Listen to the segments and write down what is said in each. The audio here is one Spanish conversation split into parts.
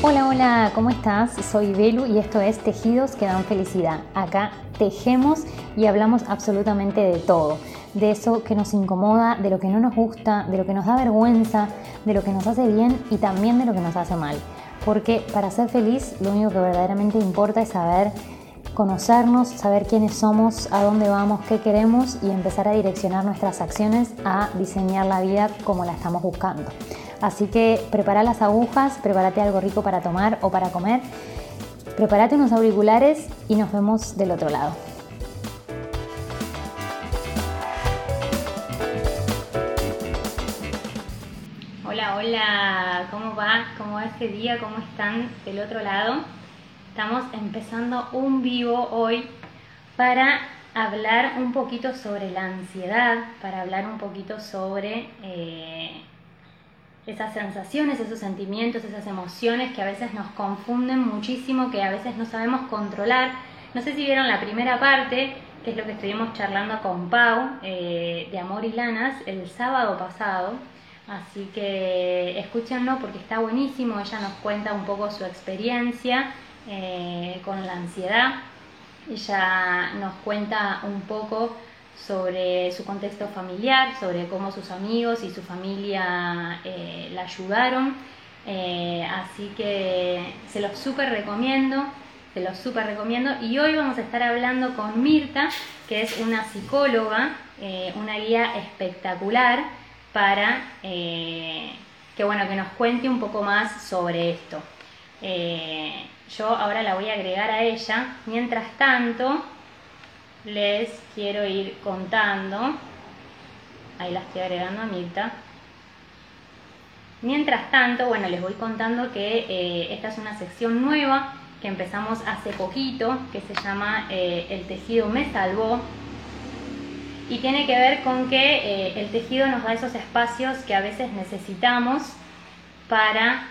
Hola, hola, ¿cómo estás? Soy Belu y esto es Tejidos que dan felicidad. Acá tejemos y hablamos absolutamente de todo. De eso que nos incomoda, de lo que no nos gusta, de lo que nos da vergüenza, de lo que nos hace bien y también de lo que nos hace mal. Porque para ser feliz lo único que verdaderamente importa es saber conocernos, saber quiénes somos, a dónde vamos, qué queremos y empezar a direccionar nuestras acciones a diseñar la vida como la estamos buscando. Así que prepara las agujas, prepárate algo rico para tomar o para comer, prepárate unos auriculares y nos vemos del otro lado. Hola, hola, ¿cómo va? ¿Cómo va este día? ¿Cómo están del otro lado? Estamos empezando un vivo hoy para hablar un poquito sobre la ansiedad, para hablar un poquito sobre eh, esas sensaciones, esos sentimientos, esas emociones que a veces nos confunden muchísimo, que a veces no sabemos controlar. No sé si vieron la primera parte, que es lo que estuvimos charlando con Pau eh, de Amor y Lanas el sábado pasado. Así que escúchenlo porque está buenísimo. Ella nos cuenta un poco su experiencia eh, con la ansiedad. Ella nos cuenta un poco sobre su contexto familiar, sobre cómo sus amigos y su familia eh, la ayudaron. Eh, así que se los súper recomiendo, se los súper recomiendo. Y hoy vamos a estar hablando con Mirta, que es una psicóloga, eh, una guía espectacular para que, bueno, que nos cuente un poco más sobre esto. yo ahora la voy a agregar a ella. Mientras tanto, les quiero ir contando, ahí la estoy agregando a Mirta. Mientras tanto, bueno, les voy contando que eh, esta es una sección nueva que empezamos hace poquito, que se llama eh, El tejido me salvó. Y tiene que ver con que eh, el tejido nos da esos espacios que a veces necesitamos para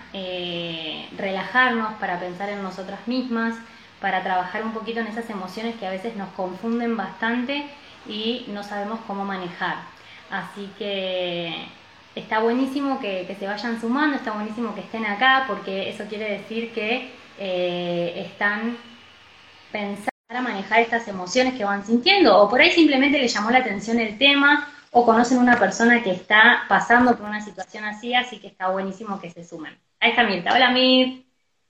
relajarnos, para pensar en nosotras mismas, para trabajar un poquito en esas emociones que a veces nos confunden bastante y no sabemos cómo manejar. Así que está buenísimo que, se vayan sumando, está buenísimo que estén acá, porque eso quiere decir que eh, están pensando para manejar estas emociones que van sintiendo, o por ahí simplemente les llamó la atención el tema, o conocen una persona que está pasando por una situación así, así que está buenísimo que se sumen. Ahí está Mirta. Hola Mir.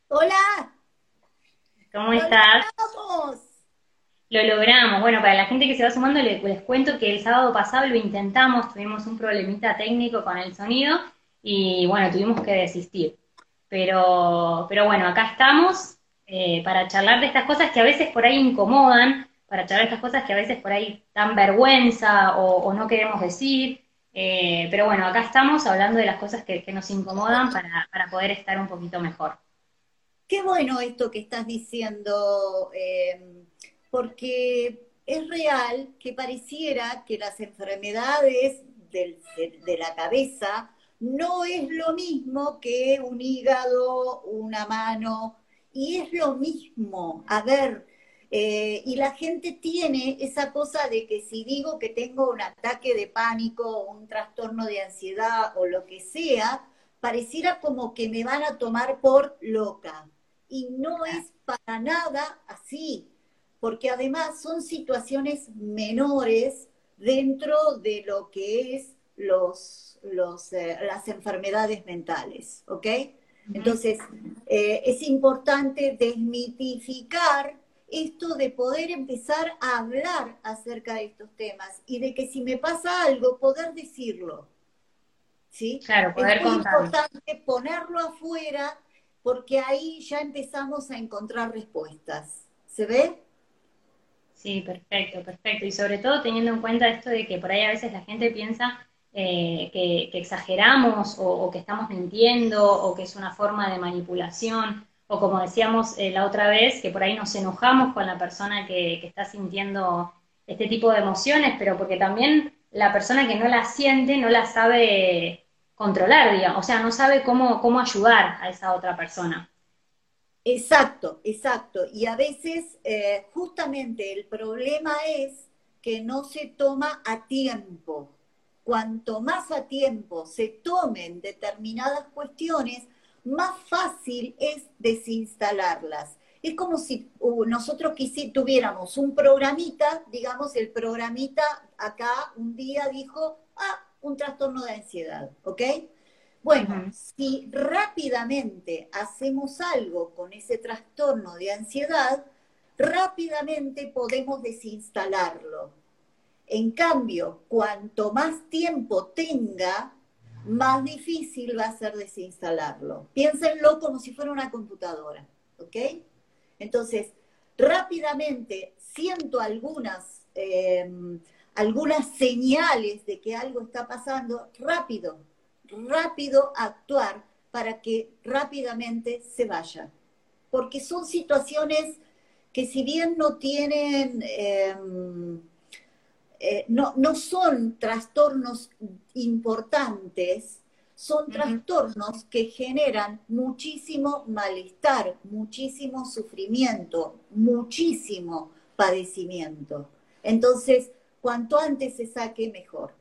Hola. ¿Cómo estás? Lo logramos. Bueno, para la gente que se va sumando, les, cuento que el sábado pasado lo intentamos, tuvimos un problemita técnico con el sonido y bueno, tuvimos que desistir. Pero, pero bueno, acá estamos eh, para charlar de estas cosas que a veces por ahí incomodan, para charlar de estas cosas que a veces por ahí dan vergüenza o, no queremos decir. Eh, pero bueno, acá estamos hablando de las cosas que, nos incomodan para poder estar un poquito mejor. Qué bueno esto que estás diciendo, em, porque es real que pareciera que las enfermedades de, la cabeza no es lo mismo que un hígado, una mano, y es lo mismo. A ver, eh, y la gente tiene esa cosa de que si digo que tengo un ataque de pánico, un trastorno de ansiedad o lo que sea, pareciera como que me van a tomar por loca y no es para nada así, porque además son situaciones menores dentro de lo que es los, los, eh, las enfermedades mentales, ¿ok? Entonces, eh, es importante desmitificar esto de poder empezar a hablar acerca de estos temas y de que si me pasa algo, poder decirlo. ¿Sí? Claro, poder es muy importante ponerlo afuera porque ahí ya empezamos a encontrar respuestas. ¿Se ve? Sí, perfecto, perfecto. Y sobre todo teniendo en cuenta esto de que por ahí a veces la gente piensa eh, que, exageramos o, que estamos mintiendo o que es una forma de manipulación o como decíamos eh, la otra vez, que por ahí nos enojamos con la persona que, que está sintiendo este tipo de emociones, pero porque también la persona que no la siente no la sabe controlar, digamos, o sea, no sabe cómo, cómo ayudar a esa otra persona. Exacto, exacto. Y a veces eh, justamente el problema es que no se toma a tiempo. Cuanto más a tiempo se tomen determinadas cuestiones, más fácil es desinstalarlas. Es como si uh, nosotros tuviéramos un programita, digamos, el programita acá un día dijo, ah, un trastorno de ansiedad, ¿ok? Bueno, si rápidamente hacemos algo con ese trastorno de ansiedad, rápidamente podemos desinstalarlo. En cambio, cuanto más tiempo tenga, más difícil va a ser desinstalarlo. Piénsenlo como si fuera una computadora, ¿ok? Entonces, rápidamente siento algunas, em, algunas señales de que algo está pasando, rápido, rápido actuar para que rápidamente se vaya. Porque son situaciones que si bien no tienen, em, eh, no, no son trastornos importantes, son trastornos que generan muchísimo malestar, muchísimo sufrimiento, muchísimo padecimiento. Entonces, cuanto antes se saque, mejor.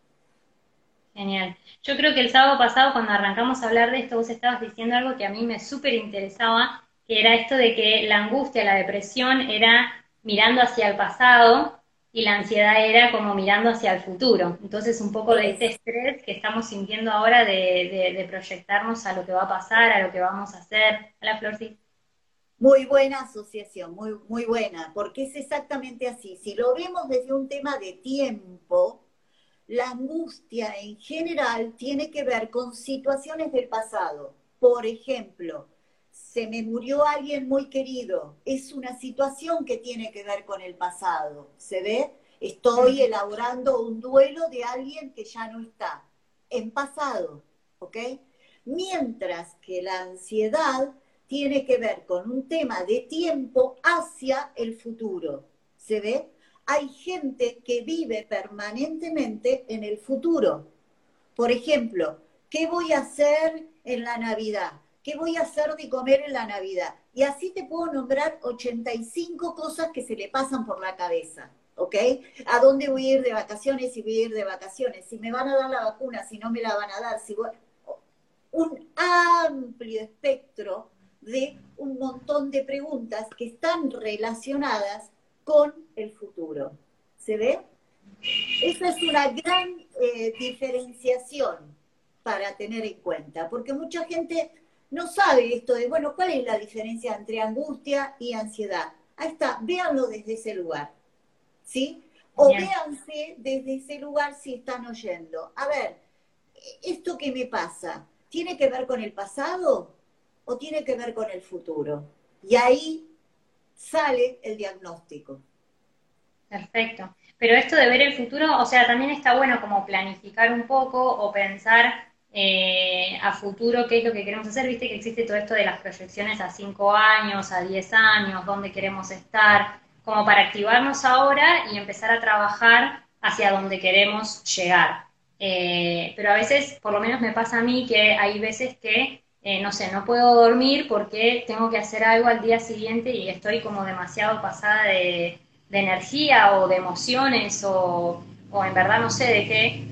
Genial. Yo creo que el sábado pasado, cuando arrancamos a hablar de esto, vos estabas diciendo algo que a mí me súper interesaba, que era esto de que la angustia, la depresión era mirando hacia el pasado y la ansiedad era como mirando hacia el futuro. Entonces, un poco de este estrés que estamos sintiendo ahora de, proyectarnos a lo que va a pasar, a lo que vamos a hacer. A la flor, Muy buena asociación, muy, muy buena, porque es exactamente así. Si lo vemos desde un tema de tiempo, la angustia en general tiene que ver con situaciones del pasado. Por ejemplo, se me murió alguien muy querido. Es una situación que tiene que ver con el pasado. ¿Se ve? Estoy elaborando un duelo de alguien que ya no está. En pasado. ¿Ok? Mientras que la ansiedad tiene que ver con un tema de tiempo hacia el futuro. ¿Se ve? Hay gente que vive permanentemente en el futuro. Por ejemplo, ¿qué voy a hacer en la Navidad? ¿Qué voy a hacer de comer en la Navidad? Y así te puedo nombrar 85 cosas que se le pasan por la cabeza, ¿ok? ¿A dónde voy a ir de vacaciones? Si voy a ir de vacaciones, si me van a dar la vacuna, si no me la van a dar, si un amplio espectro de un montón de preguntas que están relacionadas con el futuro. ¿Se ve? Esa es una gran eh, diferenciación para tener en cuenta, porque mucha gente no sabe esto de, bueno, ¿cuál es la diferencia entre angustia y ansiedad? Ahí está, véanlo desde ese lugar, ¿sí? O véanse desde ese lugar si están oyendo. A ver, ¿esto que me pasa? ¿Tiene que ver con el pasado o tiene que ver con el futuro? Y ahí sale el diagnóstico. Perfecto. Pero esto de ver el futuro, o sea, también está bueno como planificar un poco o pensar eh, a futuro qué es lo que queremos hacer. Viste que existe todo esto de las proyecciones a 5 años, a 10 años, dónde queremos estar, como para activarnos ahora y empezar a trabajar hacia donde queremos llegar. Eh, pero a veces, por lo menos me pasa a mí, que hay veces que, eh, no sé, no puedo dormir porque tengo que hacer algo al día siguiente y estoy como demasiado pasada de, energía o de emociones o, o, en verdad no sé de qué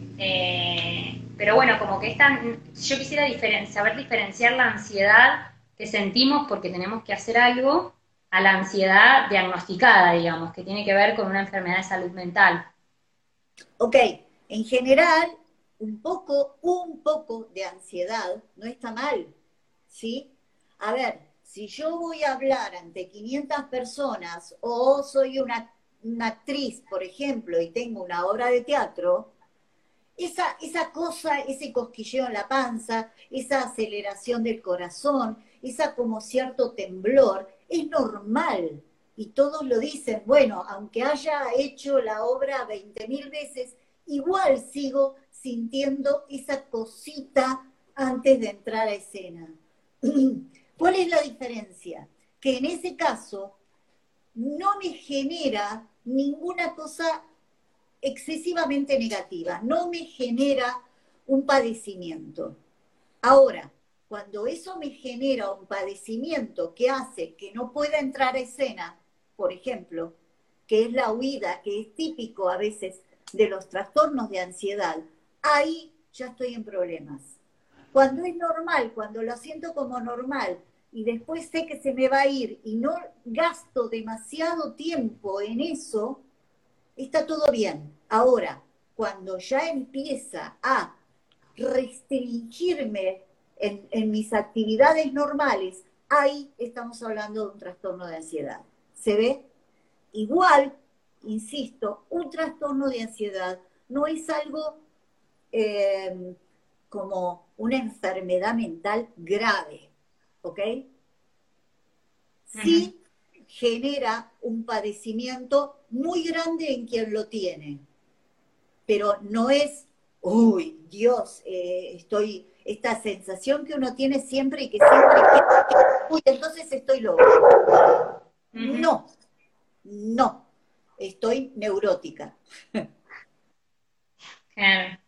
pero bueno, como que esta, yo quisiera saber diferenciar la ansiedad que sentimos porque tenemos que hacer algo a la ansiedad diagnosticada, digamos, que tiene que ver con una enfermedad de salud mental. Ok, en general, un poco, un poco de ansiedad no está mal, ¿sí? A ver, si yo voy a hablar ante 500 personas o soy una, actriz, por ejemplo, y tengo una obra de teatro, esa, esa cosa, ese cosquilleo en la panza, esa aceleración del corazón, esa como cierto temblor, es normal. Y todos lo dicen, bueno, aunque haya hecho la obra 20.000 veces, igual sigo sintiendo esa cosita antes de entrar a escena. ¿Cuál es la diferencia? Que en ese caso no me genera ninguna cosa excesivamente negativa, no me genera un padecimiento. Ahora, cuando eso me genera un padecimiento que hace que no pueda entrar a escena, por ejemplo, que es la huida, que es típico a veces de los trastornos de ansiedad, ahí ya estoy en problemas. Cuando es normal, cuando lo siento como normal y después sé que se me va a ir y no gasto demasiado tiempo en eso, está todo bien. Ahora, cuando ya empieza a restringirme en, mis actividades normales, ahí estamos hablando de un trastorno de ansiedad. ¿Se ve? Igual, insisto, un trastorno de ansiedad no es algo eh, como una enfermedad mental grave, ¿ok? Sí genera un padecimiento muy grande en quien lo tiene, pero no es, uy, Dios, eh, estoy, esta sensación que uno tiene siempre y que siempre, uy, entonces estoy loco. No, no, estoy neurótica. Claro.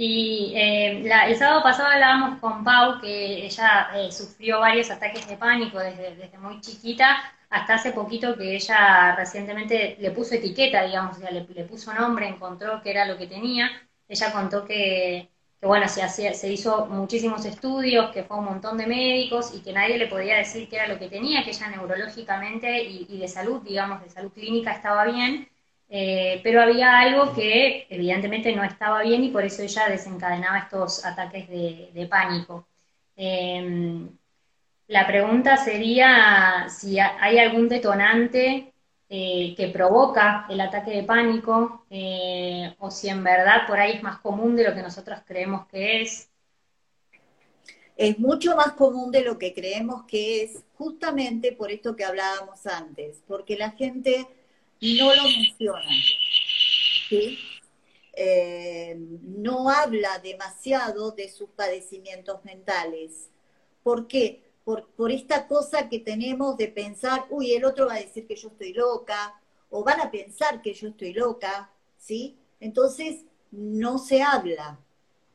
Y eh, el sábado pasado hablábamos con Pau, que ella eh, sufrió varios ataques de pánico desde, desde, muy chiquita hasta hace poquito que ella recientemente le puso etiqueta, digamos, sea, le, puso nombre, encontró que era lo que tenía. Ella contó que, que bueno, se, hacía, se hizo muchísimos estudios, que fue un montón de médicos y que nadie le podía decir qué era lo que tenía, que ella neurológicamente y, y de salud, digamos, de salud clínica estaba bien eh, pero había algo que evidentemente no estaba bien y por eso ella desencadenaba estos ataques de, pánico. Em, la pregunta sería si hay algún detonante eh, que provoca el ataque de pánico eh, o si en verdad por ahí es más común de lo que nosotros creemos que es. Es mucho más común de lo que creemos que es, justamente por esto que hablábamos antes, porque la gente no lo menciona. Eh, no habla demasiado de sus padecimientos mentales. ¿Por qué? Por, por, esta cosa que tenemos de pensar, uy, el otro va a decir que yo estoy loca, o van a pensar que yo estoy loca, ¿sí? Entonces, no se habla,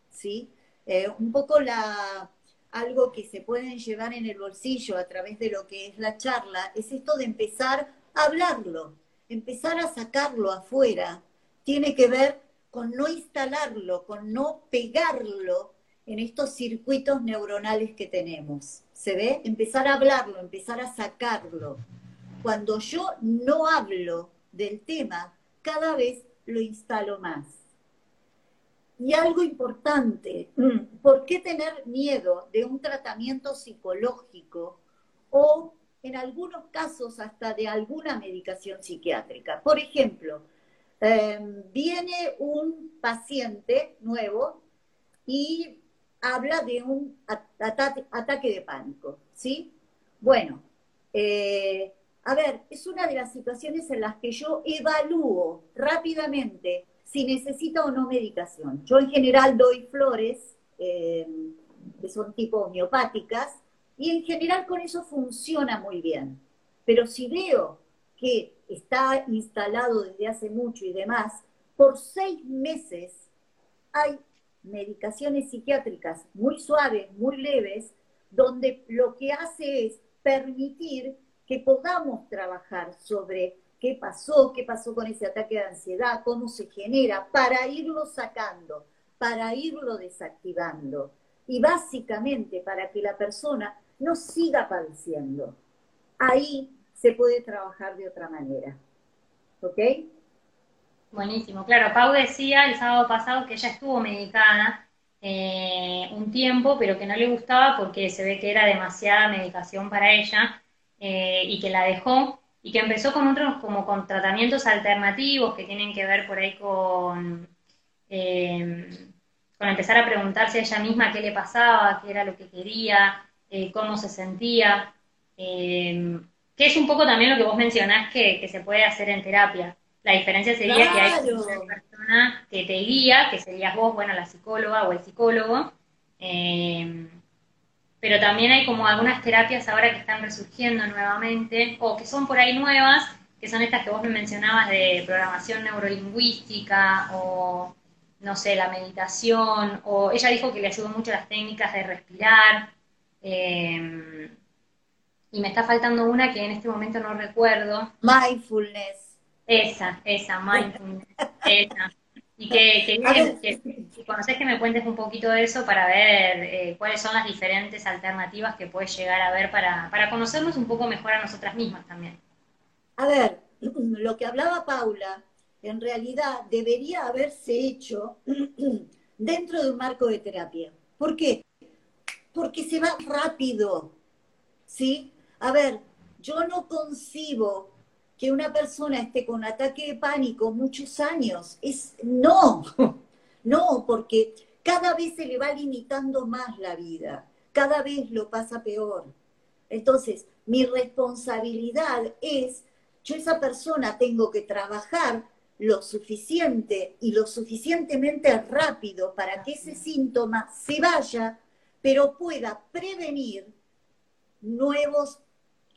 ¿sí? Eh, un poco la, algo que se pueden llevar en el bolsillo a través de lo que es la charla, es esto de empezar a hablarlo, empezar a sacarlo afuera tiene que ver con no instalarlo, con no pegarlo en estos circuitos neuronales que tenemos. ¿Se ve? Empezar a hablarlo, empezar a sacarlo. Cuando yo no hablo del tema, cada vez lo instalo más. Y algo importante, ¿por qué tener miedo de un tratamiento psicológico o en algunos casos hasta de alguna medicación psiquiátrica. Por ejemplo, em, viene un paciente nuevo y habla de un ataque de pánico, ¿sí? Bueno, eh, a ver, es una de las situaciones en las que yo evalúo rápidamente si necesita o no medicación. Yo en general doy flores, em, que son tipo homeopáticas, y en general con eso funciona muy bien. Pero si veo que está instalado desde hace mucho y demás, por seis meses hay medicaciones psiquiátricas muy suaves, muy leves, donde lo que hace es permitir que podamos trabajar sobre qué pasó, qué pasó con ese ataque de ansiedad, cómo se genera, para irlo sacando, para irlo desactivando. Y básicamente para que la persona no siga padeciendo. Ahí se puede trabajar de otra manera. ¿Ok? Buenísimo, claro. Pau decía el sábado pasado que ella estuvo medicada eh, un tiempo, pero que no le gustaba porque se ve que era demasiada medicación para ella eh, y que la dejó y que empezó con otros como con tratamientos alternativos que tienen que ver por ahí con, eh, con empezar a preguntarse a ella misma qué le pasaba, qué era lo que quería, eh, cómo se sentía, eh, que es un poco también lo que vos mencionás que, se puede hacer en terapia. La diferencia sería que hay una persona que te guía, que serías vos, bueno, la psicóloga o el psicólogo, eh, pero también hay como algunas terapias ahora que están resurgiendo nuevamente, o que son por ahí nuevas, que son estas que vos me mencionabas de programación neurolingüística, o no sé, la meditación, o ella dijo que le ayudó mucho las técnicas de respirar, Em, y me está faltando una que en este momento no recuerdo. Mindfulness. Esa, esa, mindfulness. esa. Y que, que, si conoces que me cuentes un poquito de eso para ver eh, cuáles son las diferentes alternativas que puedes llegar a ver para, para conocernos un poco mejor a nosotras mismas también. A ver, lo que hablaba Paula, en realidad debería haberse hecho dentro de un marco de terapia. ¿Por qué? Porque se va rápido, ¿sí? A ver, yo no concibo que una persona esté con ataque de pánico muchos años. Es no, no, porque cada vez se le va limitando más la vida, cada vez lo pasa peor. Entonces, mi responsabilidad es, yo esa persona tengo que trabajar lo suficiente y lo suficientemente rápido para que ese síntoma se vaya, pero pueda prevenir nuevos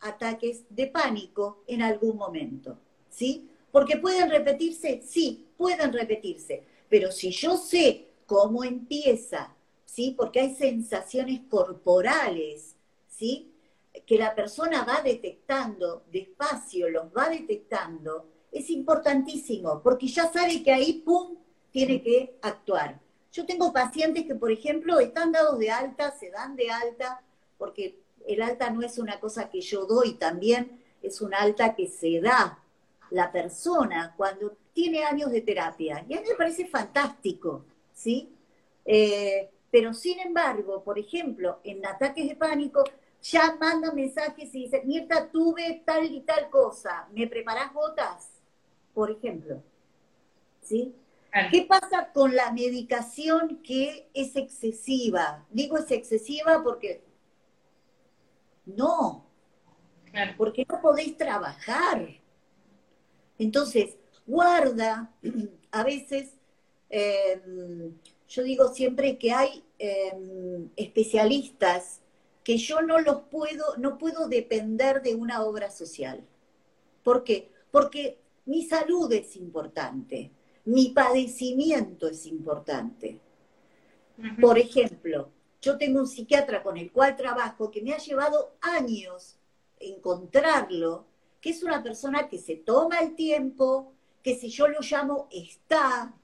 ataques de pánico en algún momento, ¿sí? Porque pueden repetirse, sí, pueden repetirse, pero si yo sé cómo empieza, ¿sí? Porque hay sensaciones corporales, ¿sí? Que la persona va detectando despacio, los va detectando, es importantísimo, porque ya sabe que ahí, ¡pum!, tiene que actuar. Yo tengo pacientes que, por ejemplo, están dados de alta, se dan de alta, porque el alta no es una cosa que yo doy, también es un alta que se da la persona cuando tiene años de terapia. Y a mí me parece fantástico, ¿sí? Eh, pero sin embargo, por ejemplo, en ataques de pánico, ya manda mensajes y dice, Mirta, tuve tal y tal cosa, ¿me preparás gotas? Por ejemplo. ¿Sí? ¿Qué pasa con la medicación que es excesiva? Digo es excesiva porque no, porque no podéis trabajar. Entonces, guarda, a veces, em, yo digo siempre que hay em, especialistas que yo no los puedo, no puedo depender de una obra social. ¿Por qué? Porque mi salud es importante, mi padecimiento es importante. Por ejemplo, yo tengo un psiquiatra con el cual trabajo que me ha llevado años encontrarlo, que es una persona que se toma el tiempo, que si yo lo llamo está,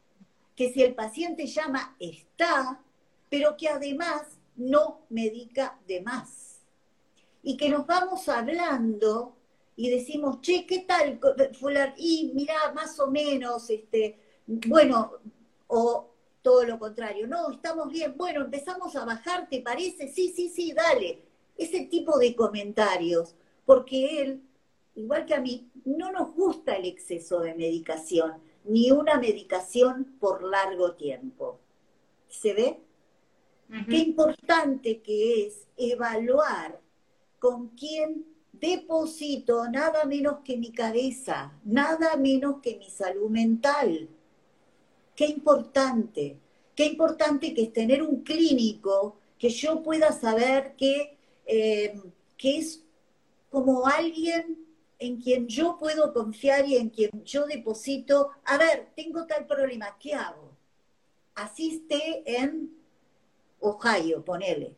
que si el paciente llama está, pero que además no medica de más. Y que nos vamos hablando y decimos, che, ¿qué tal? Y mira, más o menos, este, bueno, o todo lo contrario, no, estamos bien, bueno, empezamos a bajar, ¿te parece? Sí, sí, sí, dale. Ese tipo de comentarios, porque él, igual que a mí, no nos gusta el exceso de medicación, ni una medicación por largo tiempo. ¿Se ve? Qué importante que es evaluar con quién deposito nada menos que mi cabeza, nada menos que mi salud mental Qué importante, qué importante que es tener un clínico que yo pueda saber que, eh, que es como alguien en quien yo puedo confiar y en quien yo deposito, a ver, tengo tal problema, ¿qué hago? Asiste en Ohio, ponele.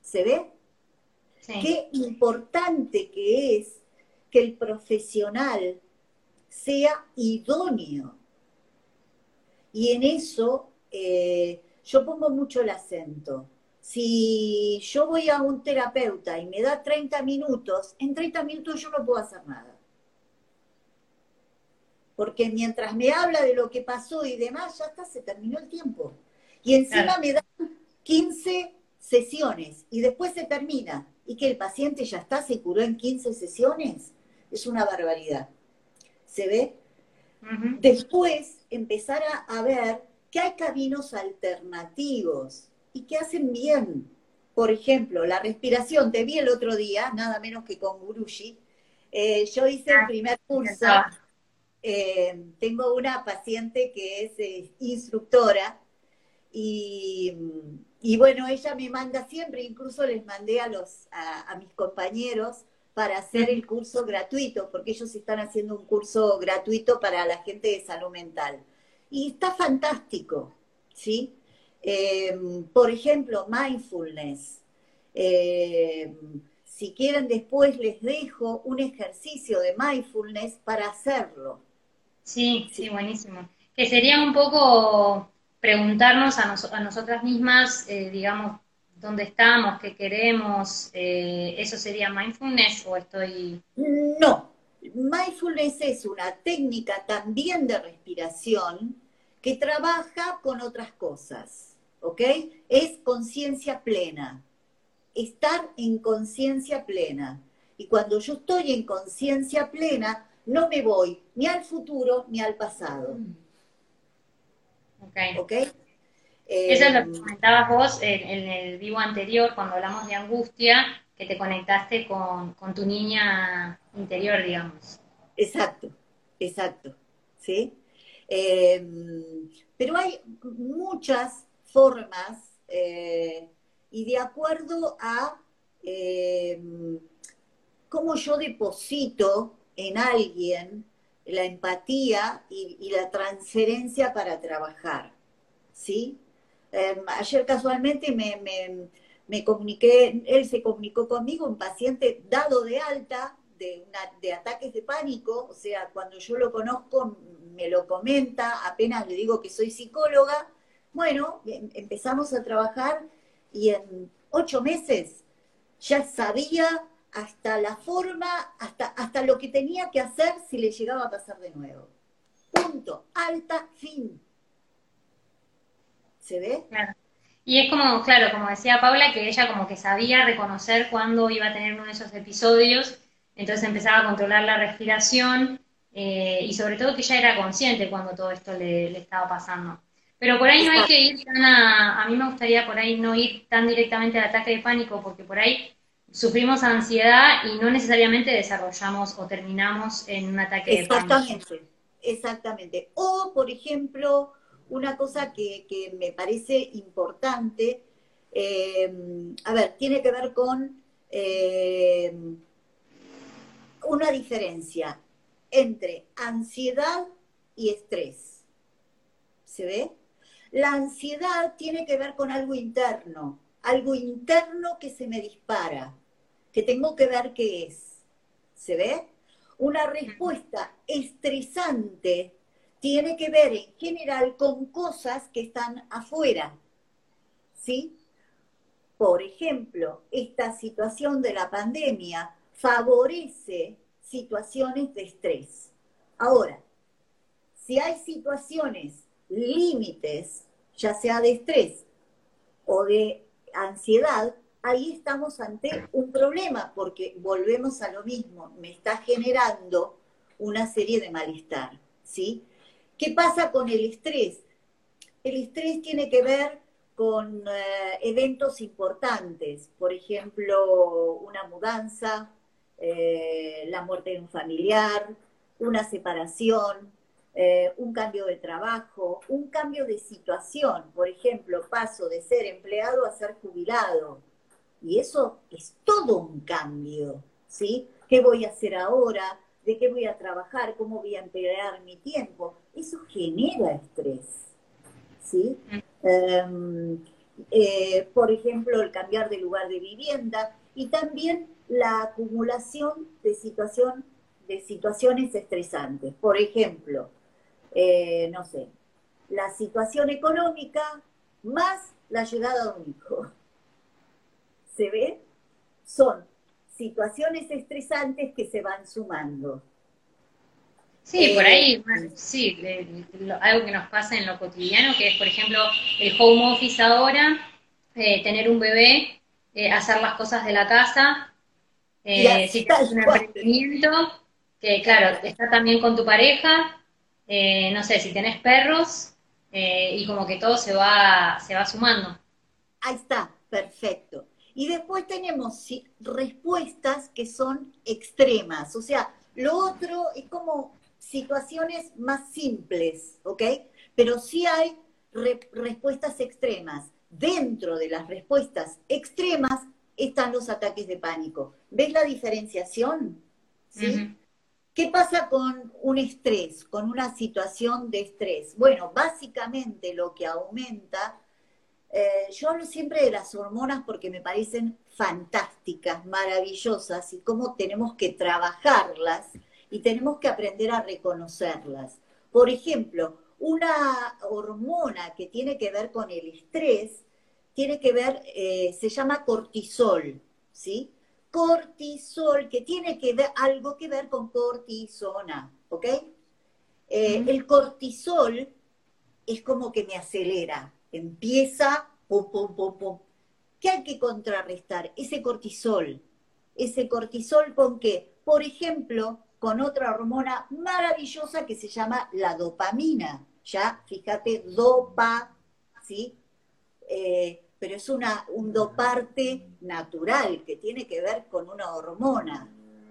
¿Se ve? Qué importante que es que el profesional sea idóneo y en eso eh, yo pongo mucho el acento. Si yo voy a un terapeuta y me da 30 minutos, en 30 minutos yo no puedo hacer nada. Porque mientras me habla de lo que pasó y demás, ya está, se terminó el tiempo. Y encima me dan 15 sesiones y después se termina. Y que el paciente ya está, se curó en 15 sesiones, es una barbaridad. ¿Se ve? Después empezar a, ver que hay caminos alternativos y que hacen bien. Por ejemplo, la respiración. Te vi el otro día, nada menos que con Gurushi. Eh, yo hice el ah, primer curso. Eh, tengo una paciente que es eh, instructora y, bueno, ella me manda siempre, incluso les mandé a, los, a mis compañeros para hacer el curso gratuito, porque ellos están haciendo un curso gratuito para la gente de salud mental. Y está fantástico, ¿sí? Eh, por ejemplo, mindfulness. Eh, si quieren, después les dejo un ejercicio de mindfulness para hacerlo. Sí, sí, buenísimo. que sería un poco preguntarnos a, a nosotras mismas, eh, digamos, dónde estamos, qué queremos, eh, ¿eso sería mindfulness o estoy...? No, mindfulness es una técnica también de respiración que trabaja con otras cosas, ¿ok? Es conciencia plena, estar en conciencia plena. Y cuando yo estoy en conciencia plena, no me voy ni al futuro ni al pasado. Ok. Eso es lo que em, comentabas vos en, el vivo anterior, cuando hablamos de angustia, que te conectaste con, tu niña interior, digamos. Exacto, exacto, ¿sí? Em, pero hay muchas formas eh, y de acuerdo a em, cómo yo deposito en alguien la empatía y, la transferencia para trabajar, ¿sí? Em, ayer casualmente me, comuniqué, él se comunicó conmigo, un paciente dado de alta de, de ataques de pánico, o sea, cuando yo lo conozco me lo comenta, apenas le digo que soy psicóloga, bueno, em, empezamos a trabajar y en ocho meses ya sabía hasta la forma, hasta, hasta lo que tenía que hacer si le llegaba a pasar de nuevo. Punto, alta, fin. ¿Se ve? Claro. Y es como, claro, como decía Paula, que ella como que sabía reconocer cuándo iba a tener uno de esos episodios, entonces empezaba a controlar la respiración eh, y sobre todo que ella era consciente cuando todo esto le, estaba pasando. Pero por ahí no hay que ir tan a, a mí me gustaría por ahí no ir tan directamente al ataque de pánico, porque por ahí sufrimos ansiedad y no necesariamente desarrollamos o terminamos en un ataque de pánico. Exactamente. O, por ejemplo, una cosa que, me parece importante, eh, a ver, tiene que ver con eh, una diferencia entre ansiedad y estrés. ¿Se ve? La ansiedad tiene que ver con algo interno, algo interno que se me dispara que tengo que ver qué es. ¿Se ve? Una respuesta estresante tiene que ver en general con cosas que están afuera. ¿Sí? Por ejemplo, esta situación de la pandemia favorece situaciones de estrés. Ahora, si hay situaciones límites, ya sea de estrés o de ansiedad, ahí estamos ante un problema, porque volvemos a lo mismo, me está generando una serie de malestar, ¿sí? ¿Qué pasa con el estrés? El estrés tiene que ver con eh, eventos importantes, por ejemplo, una mudanza, eh, la muerte de un familiar, una separación, eh, un cambio de trabajo, un cambio de situación, por ejemplo, paso de ser empleado a ser jubilado, y eso es todo un cambio, ¿sí? ¿Qué voy a hacer ahora? ¿De qué voy a trabajar? ¿Cómo voy a emplear mi tiempo? Eso genera estrés, ¿sí? Em, eh, por ejemplo, el cambiar de lugar de vivienda y también la acumulación de, situación, de situaciones estresantes. Por ejemplo, eh, no sé, la situación económica más la llegada de un hijo se ve, son situaciones estresantes que se van sumando. Sí, por ahí, eh, sí, algo que nos pasa en lo cotidiano, que es, por ejemplo, el home office ahora, eh, tener un bebé, eh, hacer las cosas de la casa, si tienes un emprendimiento, que claro, está también con tu pareja, no sé, si tenés perros, y como que todo se va, se va sumando. Ahí está, perfecto. Y después tenemos respuestas que son extremas, o sea, lo otro es como situaciones más simples, ¿ok? Pero sí hay respuestas extremas. Dentro de las respuestas extremas están los ataques de pánico. ¿Ves la diferenciación? ¿Sí? ¿Qué pasa con un estrés, con una situación de estrés? Bueno, básicamente lo que aumenta eh, yo hablo siempre de las hormonas porque me parecen fantásticas, maravillosas y cómo tenemos que trabajarlas y tenemos que aprender a reconocerlas. Por ejemplo, Una hormona que tiene que ver con el estrés, tiene que ver, eh, se llama cortisol, ¿sí? Cortisol, que tiene que ver, algo que ver con cortisona, ¿ok? Eh, el cortisol es como que me acelera, empieza, pum, pum, pum, pum. ¿Qué hay que contrarrestar? Ese cortisol. Ese cortisol con qué? Por ejemplo, con otra hormona maravillosa que se llama la dopamina ya, fíjate, dopa, ¿sí? Eh, pero es una, un doparte natural que tiene que ver con una hormona.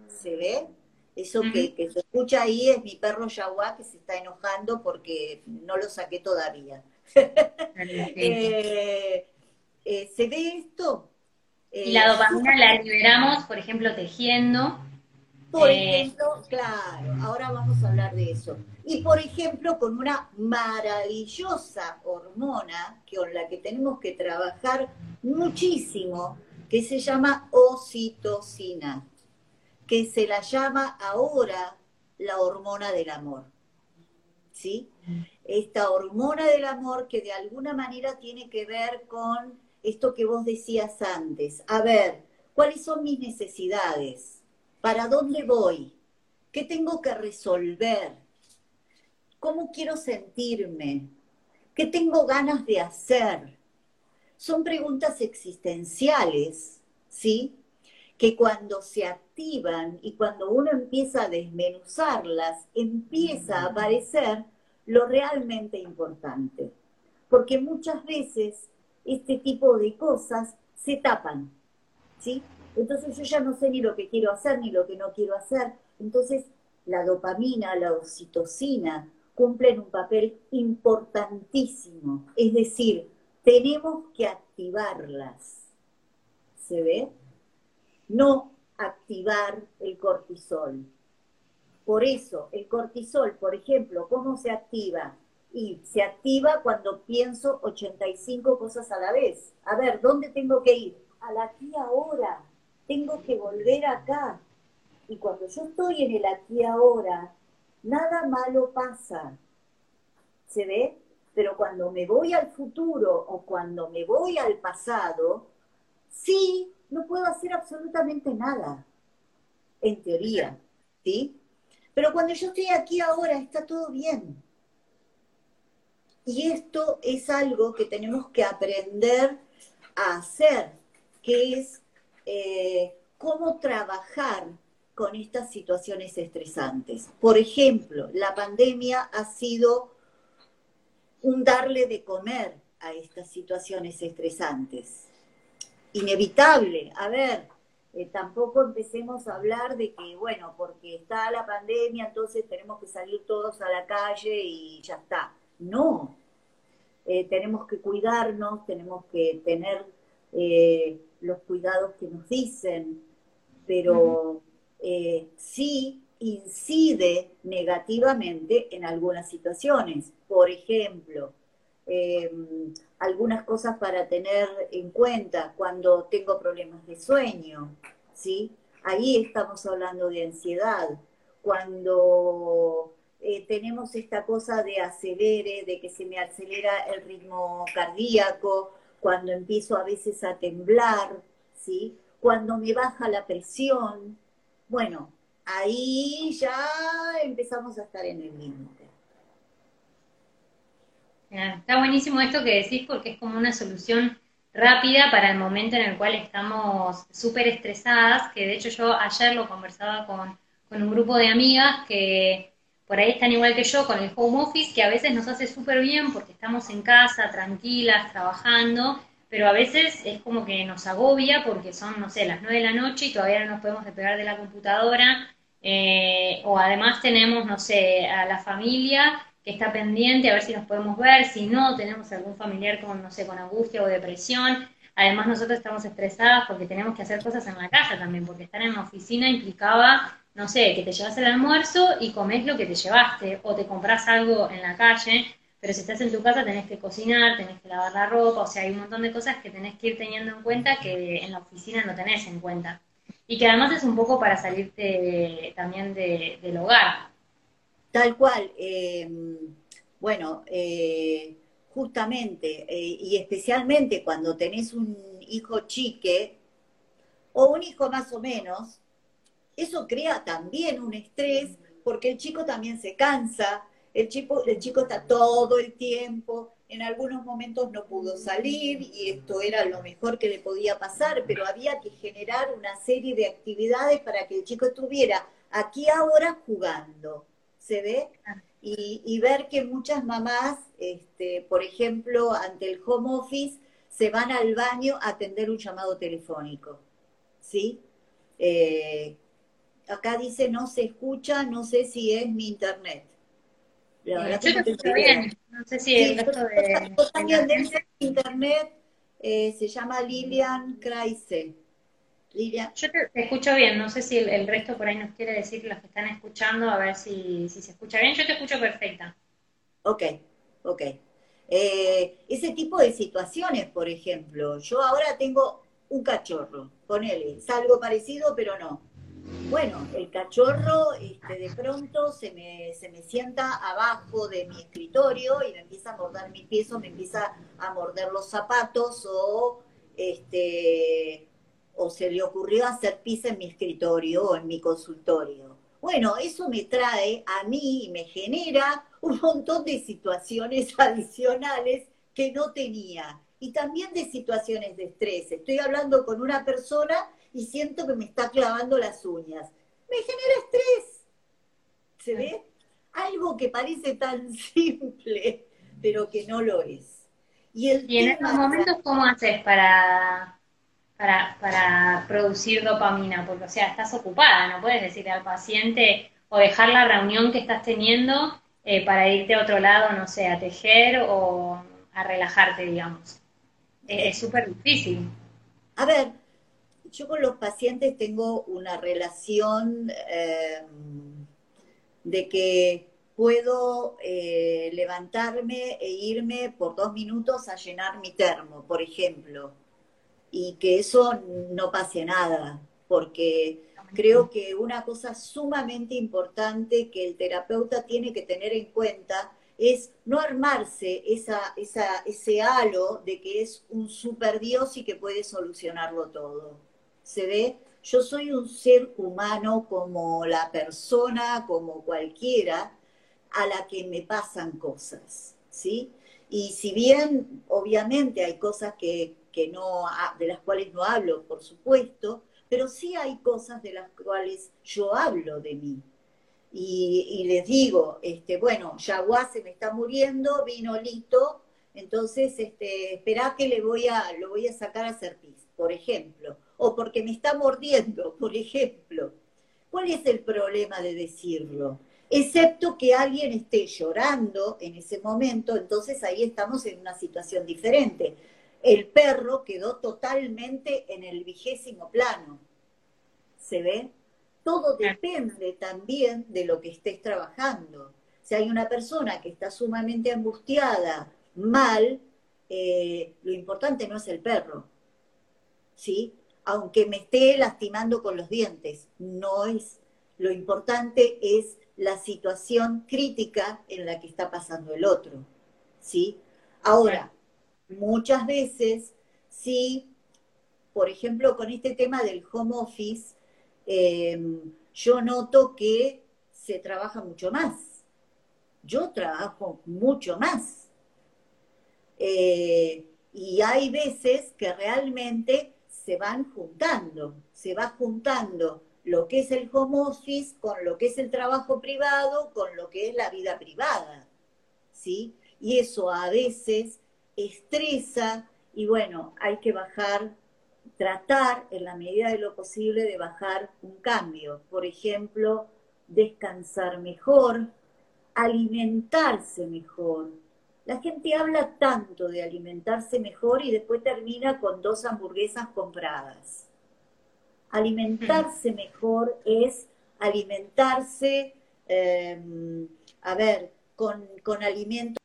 ¿Se ve? Eso que, se escucha ahí es mi perro Yaguá que se está enojando porque no lo saqué todavía. Eh, eh, ¿Se ve esto? y la dopamina la liberamos, por ejemplo, tejiendo. Por ejemplo, claro, ahora vamos a hablar de eso. Y por ejemplo, con una maravillosa hormona con la que tenemos que trabajar muchísimo, que se llama oxitocina, que se la llama ahora la hormona del amor. ¿Sí? Esta hormona del amor que de alguna manera tiene que ver con esto que vos decías antes. A ver, ¿cuáles son mis necesidades? ¿Para dónde voy? ¿Qué tengo que resolver? ¿Cómo quiero sentirme? ¿Qué tengo ganas de hacer? Son preguntas existenciales, ¿sí? Que cuando se activan y cuando uno empieza a desmenuzarlas, empieza a aparecer lo realmente importante. Porque muchas veces este tipo de cosas se tapan, ¿sí? Entonces yo ya no sé ni lo que quiero hacer ni lo que no quiero hacer. Entonces la dopamina, la oxitocina, cumplen un papel importantísimo. Es decir, tenemos que activarlas. ¿Se ve? No activar el cortisol. Por eso, el cortisol, por ejemplo, ¿cómo se activa? Y se activa cuando pienso 85 cosas a la vez. A ver, ¿dónde tengo que ir? A la aquí ahora. Tengo que volver acá. Y cuando yo estoy en el aquí ahora, nada malo pasa. ¿Se ve? Pero cuando me voy al futuro o cuando me voy al pasado, sí, no puedo hacer absolutamente nada, en teoría, ¿sí? Pero cuando yo estoy aquí ahora, está todo bien. Y esto es algo que tenemos que aprender a hacer, que es eh, cómo trabajar con estas situaciones estresantes. Por ejemplo, la pandemia ha sido un darle de comer a estas situaciones estresantes. Inevitable. A ver, eh, tampoco empecemos a hablar de que, bueno, porque está la pandemia, entonces tenemos que salir todos a la calle y ya está. No. Eh, tenemos que cuidarnos, tenemos que tener eh, los cuidados que nos dicen, pero eh, sí incide negativamente en algunas situaciones. Por ejemplo, em, algunas cosas para tener en cuenta cuando tengo problemas de sueño, ¿sí? Ahí estamos hablando de ansiedad. Cuando eh, tenemos esta cosa de acelere, de que se me acelera el ritmo cardíaco, cuando empiezo a veces a temblar, ¿sí? Cuando me baja la presión, bueno, ahí ya empezamos a estar en el límite. Está buenísimo esto que decís porque es como una solución rápida para el momento en el cual estamos súper estresadas, que de hecho yo ayer lo conversaba con, con, un grupo de amigas que por ahí están igual que yo con el home office, que a veces nos hace súper bien porque estamos en casa, tranquilas, trabajando, pero a veces es como que nos agobia porque son, no sé, las nueve de la noche y todavía no nos podemos despegar de la computadora, eh, o además tenemos, no sé, a la familia que está pendiente a ver si nos podemos ver, si no, tenemos algún familiar con, no sé, con angustia o depresión, además nosotros estamos estresadas porque tenemos que hacer cosas en la casa también, porque estar en la oficina implicaba, no sé, que te llevas el almuerzo y comes lo que te llevaste, o te compras algo en la calle, pero si estás en tu casa tenés que cocinar, tenés que lavar la ropa, o sea, hay un montón de cosas que tenés que ir teniendo en cuenta que en la oficina no tenés en cuenta. Y que además es un poco para salirte también del hogar. Tal cual. Eh, bueno, eh, justamente, eh, y especialmente cuando tenés un hijo chique o un hijo más o menos, eso crea también un estrés porque el chico también se cansa, el chico, el chico está todo el tiempo, en algunos momentos no pudo salir y esto era lo mejor que le podía pasar, pero había que generar una serie de actividades para que el chico estuviera aquí ahora jugando, ¿se ve? Y, ver que muchas mamás, este, por ejemplo, ante el home office, se van al baño a atender un llamado telefónico, ¿sí? Eh, acá dice no se escucha, no sé si es mi internet. yo te escucho bien, no sé si el resto de... internet eh, se llama Lilian Kreise. Lilian. Yo te, escucho bien, no sé si el, resto por ahí nos quiere decir los que están escuchando, a ver si, si se escucha bien. Yo te escucho perfecta. Ok, ok. Eh, ese tipo de situaciones, por ejemplo, yo ahora tengo un cachorro, ponele, es algo parecido, pero no bueno, el cachorro este, de pronto se me, se me sienta abajo de mi escritorio y me empieza a morder mis pies o me empieza a morder los zapatos o, este, o se le ocurrió hacer pis en mi escritorio o en mi consultorio. Bueno, eso me trae a mí y me genera un montón de situaciones adicionales que no tenía. Y también de situaciones de estrés. Estoy hablando con una persona y siento que me está clavando las uñas. Me genera estrés. ¿Se ve? Algo que parece tan simple, pero que no lo es. Y, en estos momentos, ¿cómo haces para, para, para producir dopamina? Porque, o sea, estás ocupada, no puedes decirle al paciente o dejar la reunión que estás teniendo eh, para irte a otro lado, no sé, a tejer o a relajarte, digamos. Es súper difícil. A ver, yo con los pacientes tengo una relación eh, de que puedo eh, levantarme e irme por dos minutos a llenar mi termo, por ejemplo, y que eso no pase nada, porque creo que una cosa sumamente importante que el terapeuta tiene que tener en cuenta es no armarse esa, ese halo de que es un super Dios y que puede solucionarlo todo se ve, yo soy un ser humano como la persona, como cualquiera, a la que me pasan cosas, ¿sí? Y si bien obviamente hay cosas que, no, de las cuales no hablo, por supuesto, pero sí hay cosas de las cuales yo hablo de mí. Y, les digo, este, bueno, Yaguá se me está muriendo, vino Lito, entonces este, esperá que le voy a, lo voy a sacar a Serpis, por ejemplo o porque me está mordiendo, por ejemplo. ¿Cuál es el problema de decirlo? Excepto que alguien esté llorando en ese momento, entonces ahí estamos en una situación diferente. El perro quedó totalmente en el vigésimo plano. ¿Se ve? Todo depende también de lo que estés trabajando. Si hay una persona que está sumamente angustiada, mal, eh, lo importante no es el perro, ¿sí? Aunque me esté lastimando con los dientes. No es. Lo importante es la situación crítica en la que está pasando el otro. ¿Sí? Ahora, muchas veces, sí, por ejemplo, con este tema del home office, em, yo noto que se trabaja mucho más. Yo trabajo mucho más. Eh, y hay veces que realmente se van juntando, se va juntando lo que es el home office con lo que es el trabajo privado, con lo que es la vida privada, ¿sí? Y eso a veces estresa y bueno, hay que bajar, tratar en la medida de lo posible de bajar un cambio. Por ejemplo, descansar mejor, alimentarse mejor, la gente habla tanto de alimentarse mejor y después termina con dos hamburguesas compradas. Alimentarse mejor es alimentarse, em, a ver, con, alimentos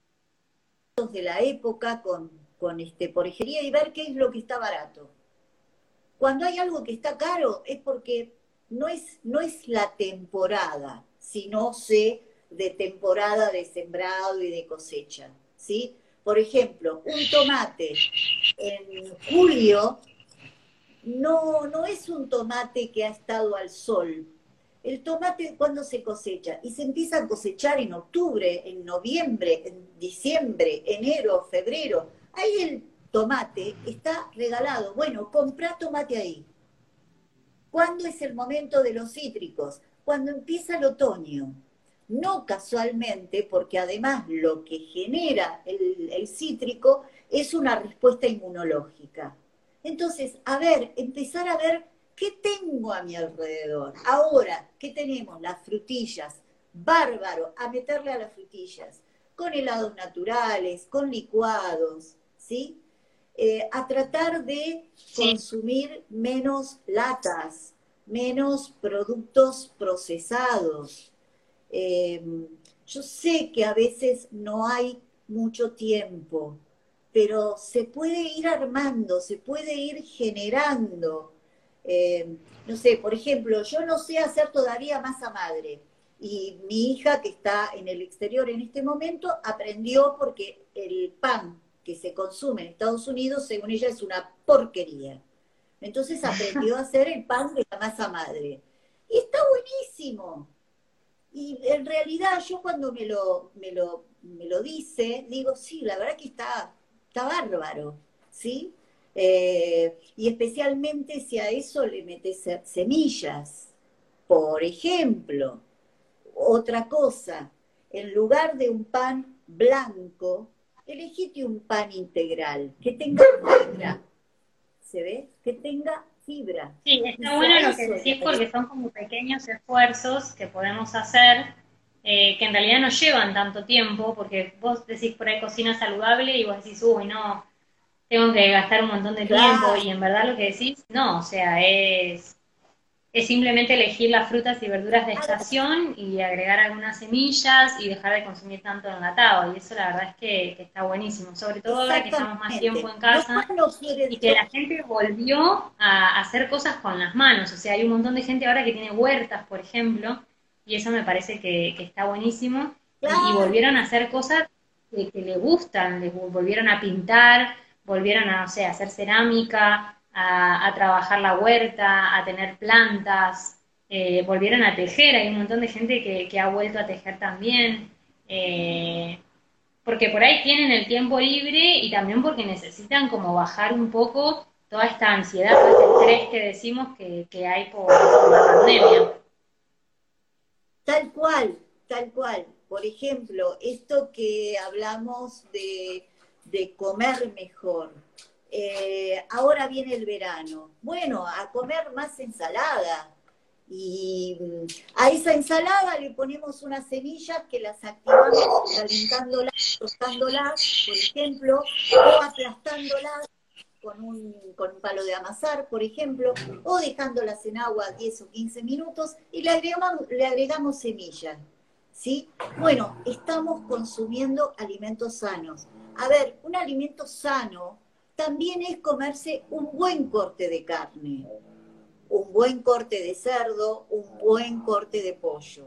de la época, con, con este, porejería y ver qué es lo que está barato. Cuando hay algo que está caro es porque no es, no es la temporada, sino se de temporada de sembrado y de cosecha, ¿sí? Por ejemplo, un tomate en julio no, no es un tomate que ha estado al sol. El tomate cuando se cosecha y se empieza a cosechar en octubre, en noviembre, en diciembre, enero, febrero. Ahí el tomate está regalado. Bueno, compra tomate ahí. ¿Cuándo es el momento de los cítricos? Cuando empieza el otoño. No casualmente, porque además lo que genera el, cítrico es una respuesta inmunológica. Entonces, a ver, empezar a ver qué tengo a mi alrededor. Ahora, ¿qué tenemos? Las frutillas. Bárbaro, a meterle a las frutillas. Con helados naturales, con licuados, ¿sí? Eh, a tratar de consumir menos latas, menos productos procesados, eh, yo sé que a veces no hay mucho tiempo, pero se puede ir armando, se puede ir generando. Eh, no sé, por ejemplo, yo no sé hacer todavía masa madre y mi hija que está en el exterior en este momento aprendió porque el pan que se consume en Estados Unidos, según ella, es una porquería. Entonces aprendió a hacer el pan de la masa madre. Y está buenísimo. Y en realidad yo cuando me lo, me lo, me lo dice, digo, sí, la verdad que está, está bárbaro, ¿sí? Eh, y especialmente si a eso le metes semillas. Por ejemplo, otra cosa, en lugar de un pan blanco, elegite un pan integral, que tenga fibra. ¿Se ve? Que tenga fibra. Sí, está bueno lo que decís porque son como pequeños esfuerzos que podemos hacer eh, que en realidad no llevan tanto tiempo, porque vos decís por ahí cocina saludable y vos decís, uy, no, tengo que gastar un montón de tiempo y en verdad lo que decís, no, o sea, es es simplemente elegir las frutas y verduras de estación y agregar algunas semillas y dejar de consumir tanto enlatado. Y eso la verdad es que, está buenísimo, sobre todo ahora que estamos más tiempo en casa y que la gente volvió a hacer cosas con las manos. O sea, hay un montón de gente ahora que tiene huertas, por ejemplo, y eso me parece que, está buenísimo. Y, volvieron a hacer cosas que, que le gustan, les volvieron a pintar, volvieron a, o sea, hacer cerámica, a, trabajar la huerta, a tener plantas, eh, volvieron a tejer, hay un montón de gente que, ha vuelto a tejer también, eh, porque por ahí tienen el tiempo libre y también porque necesitan como bajar un poco toda esta ansiedad, todo este estrés que decimos que, hay por, la pandemia. Tal cual, tal cual. Por ejemplo, esto que hablamos de, de comer mejor, eh, ahora viene el verano. Bueno, a comer más ensalada. Y mm, a esa ensalada le ponemos unas semillas que las activamos calentándolas, tostándolas, por ejemplo, o aplastándolas con un, palo de amasar, por ejemplo, o dejándolas en agua 10 o 15 minutos y le agregamos, le agregamos semillas. ¿Sí? Bueno, estamos consumiendo alimentos sanos. A ver, un alimento sano también es comerse un buen corte de carne, un buen corte de cerdo, un buen corte de pollo.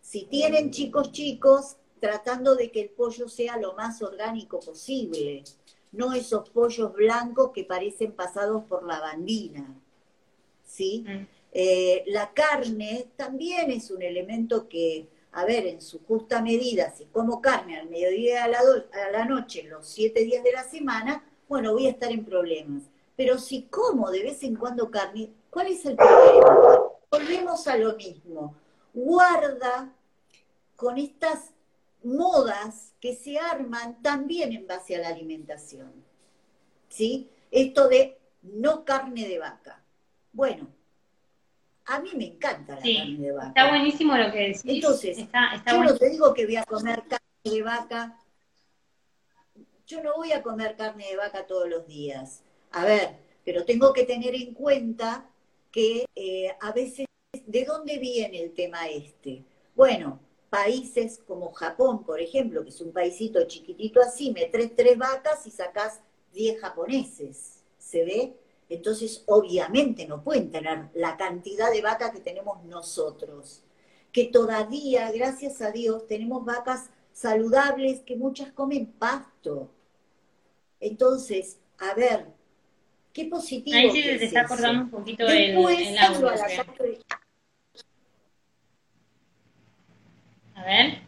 Si tienen chicos chicos, tratando de que el pollo sea lo más orgánico posible, no esos pollos blancos que parecen pasados por la bandina. ¿sí? Mm. Eh, la carne también es un elemento que, a ver, en su justa medida, si como carne al mediodía a la, a la noche, los siete días de la semana, bueno, voy a estar en problemas. Pero si como de vez en cuando carne, ¿cuál es el problema? Volvemos a lo mismo. Guarda con estas modas que se arman también en base a la alimentación. ¿Sí? Esto de no carne de vaca. Bueno, a mí me encanta la carne de vaca. Está buenísimo lo que decís. Entonces, yo no te digo que voy a comer carne de vaca yo no voy a comer carne de vaca todos los días. A ver, pero tengo que tener en cuenta que eh, a veces, ¿de dónde viene el tema este? Bueno, países como Japón, por ejemplo, que es un paísito chiquitito así, metes tres vacas y sacás diez japoneses, ¿se ve? Entonces, obviamente no pueden tener la cantidad de vacas que tenemos nosotros. que todavía, gracias a Dios, tenemos vacas saludables que muchas comen pasto. Entonces, a ver, qué positivo. Ahí sí se está acordando un poquito el, el audio. A ver.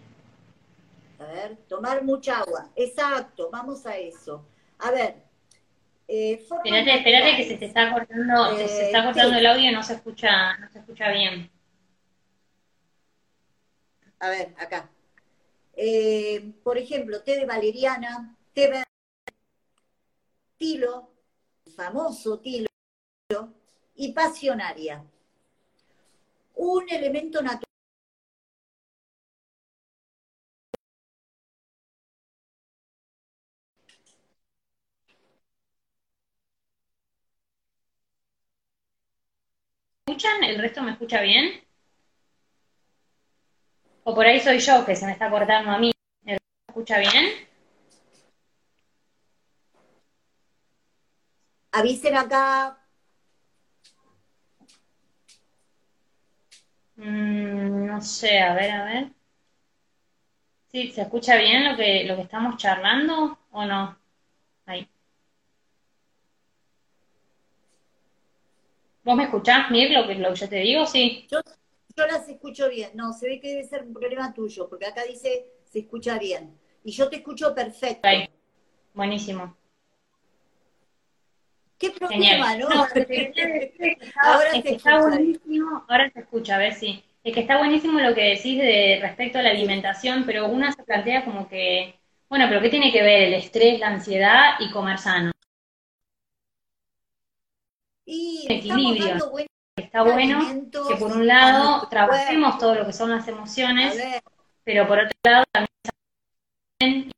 A ver, tomar mucha agua. Exacto, vamos a eso. A ver. Eh, espérate, espérate que se te está cortando, se está eh, cortando el audio y no se escucha, no se escucha bien. A ver, acá. Eh, por ejemplo, té de valeriana, té de tilo, famoso tilo, y pasionaria. Un elemento natural escuchan? ¿El resto me escucha bien? O por ahí soy yo que se me está cortando a mí. ¿El resto me escucha bien? Avisen acá. Mm, no sé, a ver, a ver. ¿Sí? ¿Se escucha bien lo que, lo que estamos charlando o no? Ahí. ¿Vos me escuchás, Mir, lo que, lo que yo te digo? Sí. Yo, las escucho bien. No, se ve que debe ser un problema tuyo, porque acá dice se escucha bien. Y yo te escucho perfecto. Buenísimo. ¿Qué problema, no? ahora se está buenísimo, ahora se escucha, a ver si. Es que está buenísimo lo que decís de respecto a la alimentación, pero una se plantea como que, bueno, pero ¿qué tiene que ver el estrés, la ansiedad y comer sano? Y equilibrio. Está bueno que por un lado trabajemos todo lo que son las emociones, pero por otro lado también,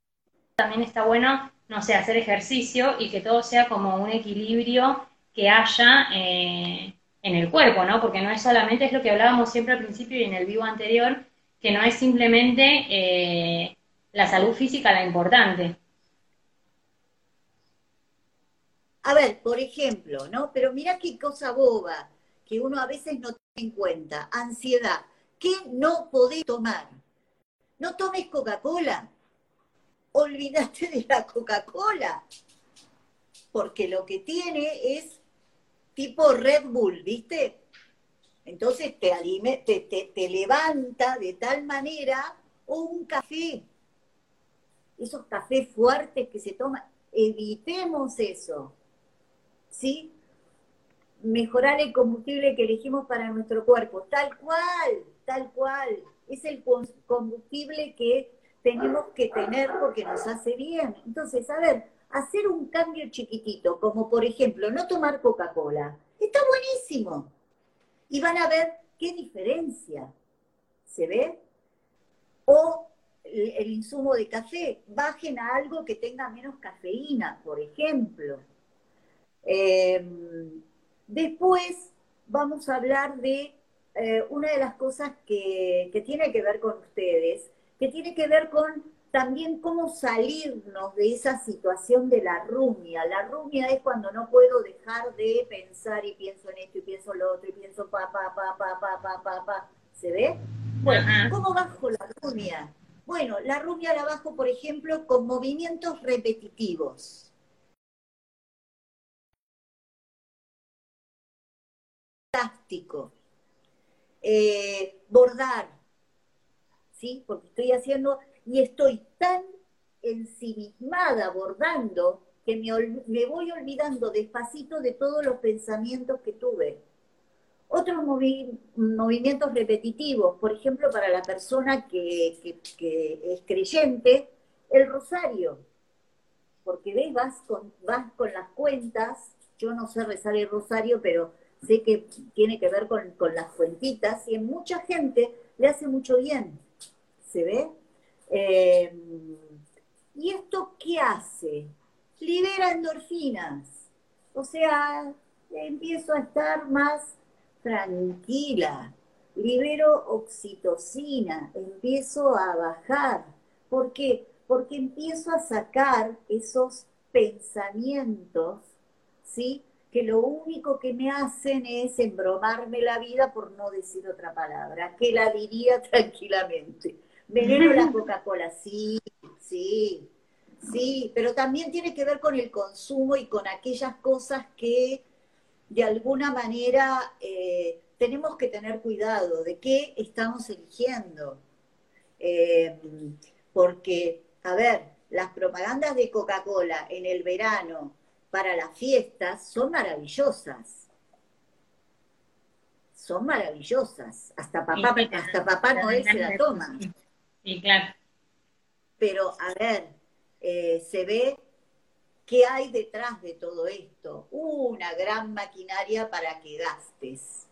también está bueno, no sé, hacer ejercicio y que todo sea como un equilibrio que haya eh, en el cuerpo, ¿no? Porque no es solamente, es lo que hablábamos siempre al principio y en el vivo anterior, que no es simplemente eh, la salud física la importante, A ver, por ejemplo, ¿no? Pero mira qué cosa boba que uno a veces no tiene en cuenta. Ansiedad. ¿Qué no podés tomar? No tomes Coca-Cola. Olvídate de la Coca-Cola. Porque lo que tiene es tipo Red Bull, ¿viste? Entonces te, te, te levanta de tal manera o un café. Esos cafés fuertes que se toman, evitemos eso. ¿sí? Mejorar el combustible que elegimos para nuestro cuerpo, tal cual, tal cual. Es el combustible que tenemos que tener porque nos hace bien. Entonces, a ver, hacer un cambio chiquitito, como por ejemplo, no tomar Coca-Cola, está buenísimo. Y van a ver qué diferencia. ¿Se ve? O el, insumo de café, bajen a algo que tenga menos cafeína, por ejemplo. Em, después vamos a hablar de eh, una de las cosas que, tiene que ver con ustedes, que tiene que ver con también cómo salirnos de esa situación de la rumia. La rumia es cuando no puedo dejar de pensar y pienso en esto y pienso en lo otro y pienso pa, pa, pa, pa, pa, pa, pa, pa. ¿Se ve? Bueno, ¿cómo bajo la rumia? Bueno, la rumia la bajo, por ejemplo, con movimientos repetitivos. fantástico. Eh, bordar, ¿sí? Porque estoy haciendo y estoy tan ensimismada bordando que me, voy olvidando despacito de todos los pensamientos que tuve. Otros movimientos repetitivos, por ejemplo, para la persona que, es creyente, el rosario. Porque ves, vas con, vas con las cuentas, yo no sé rezar el rosario, pero sé que tiene que ver con, las fuentitas y en mucha gente le hace mucho bien. ¿Se ve? Eh, ¿Y esto qué hace? Libera endorfinas. O sea, empiezo a estar más tranquila. Libero oxitocina, empiezo a bajar. ¿Por qué? Porque empiezo a sacar esos pensamientos, ¿sí? que lo único que me hacen es embromarme la vida por no decir otra palabra, que la diría tranquilamente. Veneno la Coca-Cola, sí, sí, sí, pero también tiene que ver con el consumo y con aquellas cosas que de alguna manera eh, tenemos que tener cuidado de qué estamos eligiendo. Eh, porque, a ver, las propagandas de Coca-Cola en el verano para las fiestas son maravillosas. Son maravillosas. Hasta papá, hasta papá Noel se la toma. Sí, claro. Pero, a ver, eh, se ve qué hay detrás de todo esto. Una gran maquinaria para que gastes.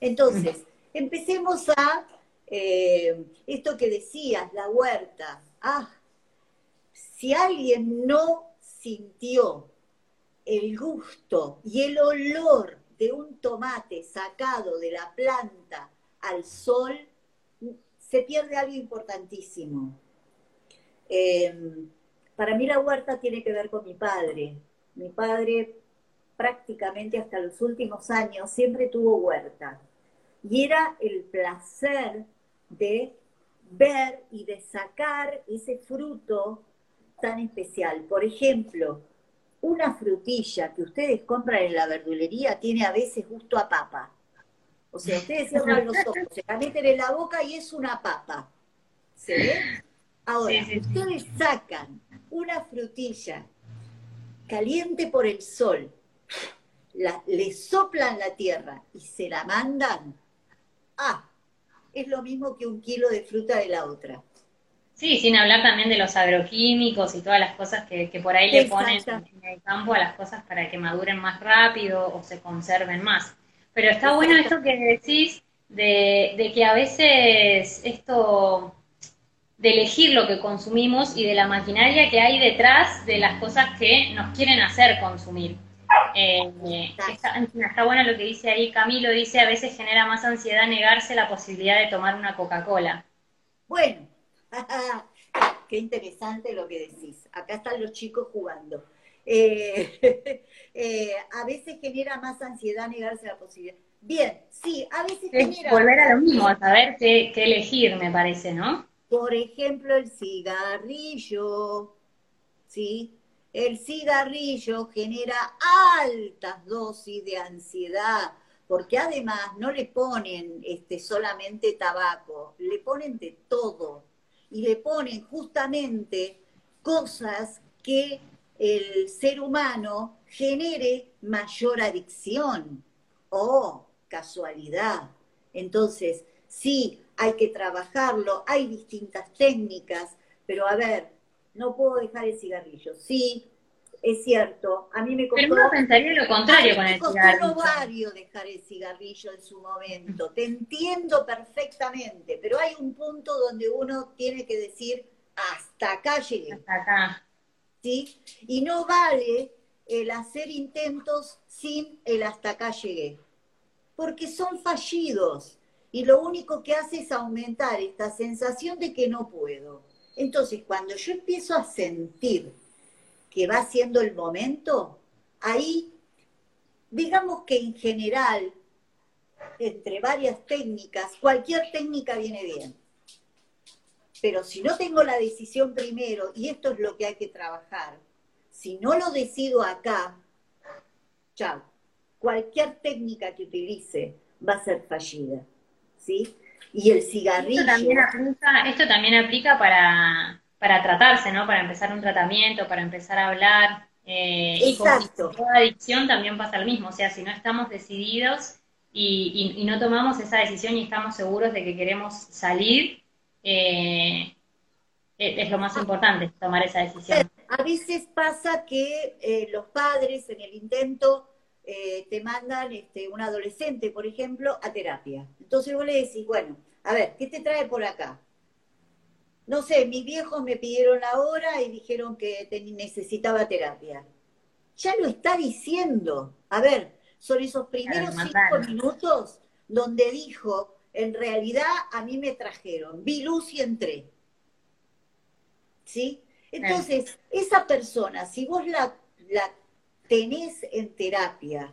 Entonces, empecemos a eh, esto que decías, la huerta. Ah, si alguien no sintió el gusto y el olor de un tomate sacado de la planta al sol, se pierde algo importantísimo. Em, para mí la huerta tiene que ver con mi padre. Mi padre prácticamente hasta los últimos años siempre tuvo huerta. Y era el placer de ver y de sacar ese fruto tan especial. Por ejemplo, una frutilla que ustedes compran en la verdulería tiene a veces gusto a papa. O sea, ustedes cierran los ojos, se la meten en la boca y es una papa. ¿Se ve? Ahora, ustedes sacan una frutilla caliente por el sol, le soplan la tierra y se la mandan. Ah, es lo mismo que un kilo de fruta de la otra. Sí, sin hablar también de los agroquímicos y todas las cosas que, por ahí le ponen en el campo a las cosas para que maduren más rápido o se conserven más. Pero está bueno esto que decís de, que a veces esto de elegir lo que consumimos y de la maquinaria que hay detrás de las cosas que nos quieren hacer consumir. Eh, está, está, bueno lo que dice ahí Camilo, dice a veces genera más ansiedad negarse la posibilidad de tomar una Coca-Cola. Bueno, Qué interesante lo que decís. Acá están los chicos jugando. Eh, eh, a veces genera más ansiedad negarse la posibilidad. Bien, sí, a veces genera... Volver a lo mismo, a saber qué, elegir, me parece, ¿no? Por ejemplo, el cigarrillo, ¿sí? El cigarrillo genera altas dosis de ansiedad, porque además no le ponen este, solamente tabaco, le ponen de todo y le ponen justamente cosas que el ser humano genere mayor adicción. Oh, casualidad. Entonces, sí, hay que trabajarlo, hay distintas técnicas, pero a ver, no puedo dejar el cigarrillo. Sí, es cierto, a mí me costó... Pero uno pensaría lo contrario con el cigarrillo. varios dejar el cigarrillo en su momento, te entiendo perfectamente, pero hay un punto donde uno tiene que decir, hasta acá llegué. Hasta acá. ¿Sí? Y no vale el hacer intentos sin el hasta acá llegué, porque son fallidos y lo único que hace es aumentar esta sensación de que no puedo. Entonces, cuando yo empiezo a sentir que va siendo el momento, ahí, digamos que en general, entre varias técnicas, cualquier técnica viene bien. Pero si no tengo la decisión primero, y esto es lo que hay que trabajar, si no lo decido acá, chao, cualquier técnica que utilice va a ser fallida. ¿Sí? Y el cigarrillo. esto también aplica para, para tratarse, ¿no? Para empezar un tratamiento, para empezar a hablar. Eh, Exacto. Y con toda adicción también pasa lo mismo, o sea, si no estamos decididos y, no tomamos esa decisión y estamos seguros de que queremos salir, eh, es lo más importante, tomar esa decisión. A veces pasa que eh, los padres en el intento te mandan este, un adolescente, por ejemplo, a terapia. Entonces vos le decís, bueno, a ver, ¿qué te trae por acá? no sé, mis viejos me pidieron la hora y dijeron que necesitaba terapia. Ya lo está diciendo. A ver, son esos primeros cinco minutos donde dijo, en realidad a mí me trajeron, vi luz y entré. ¿Sí? Entonces, esa persona, si vos la, la tenés en terapia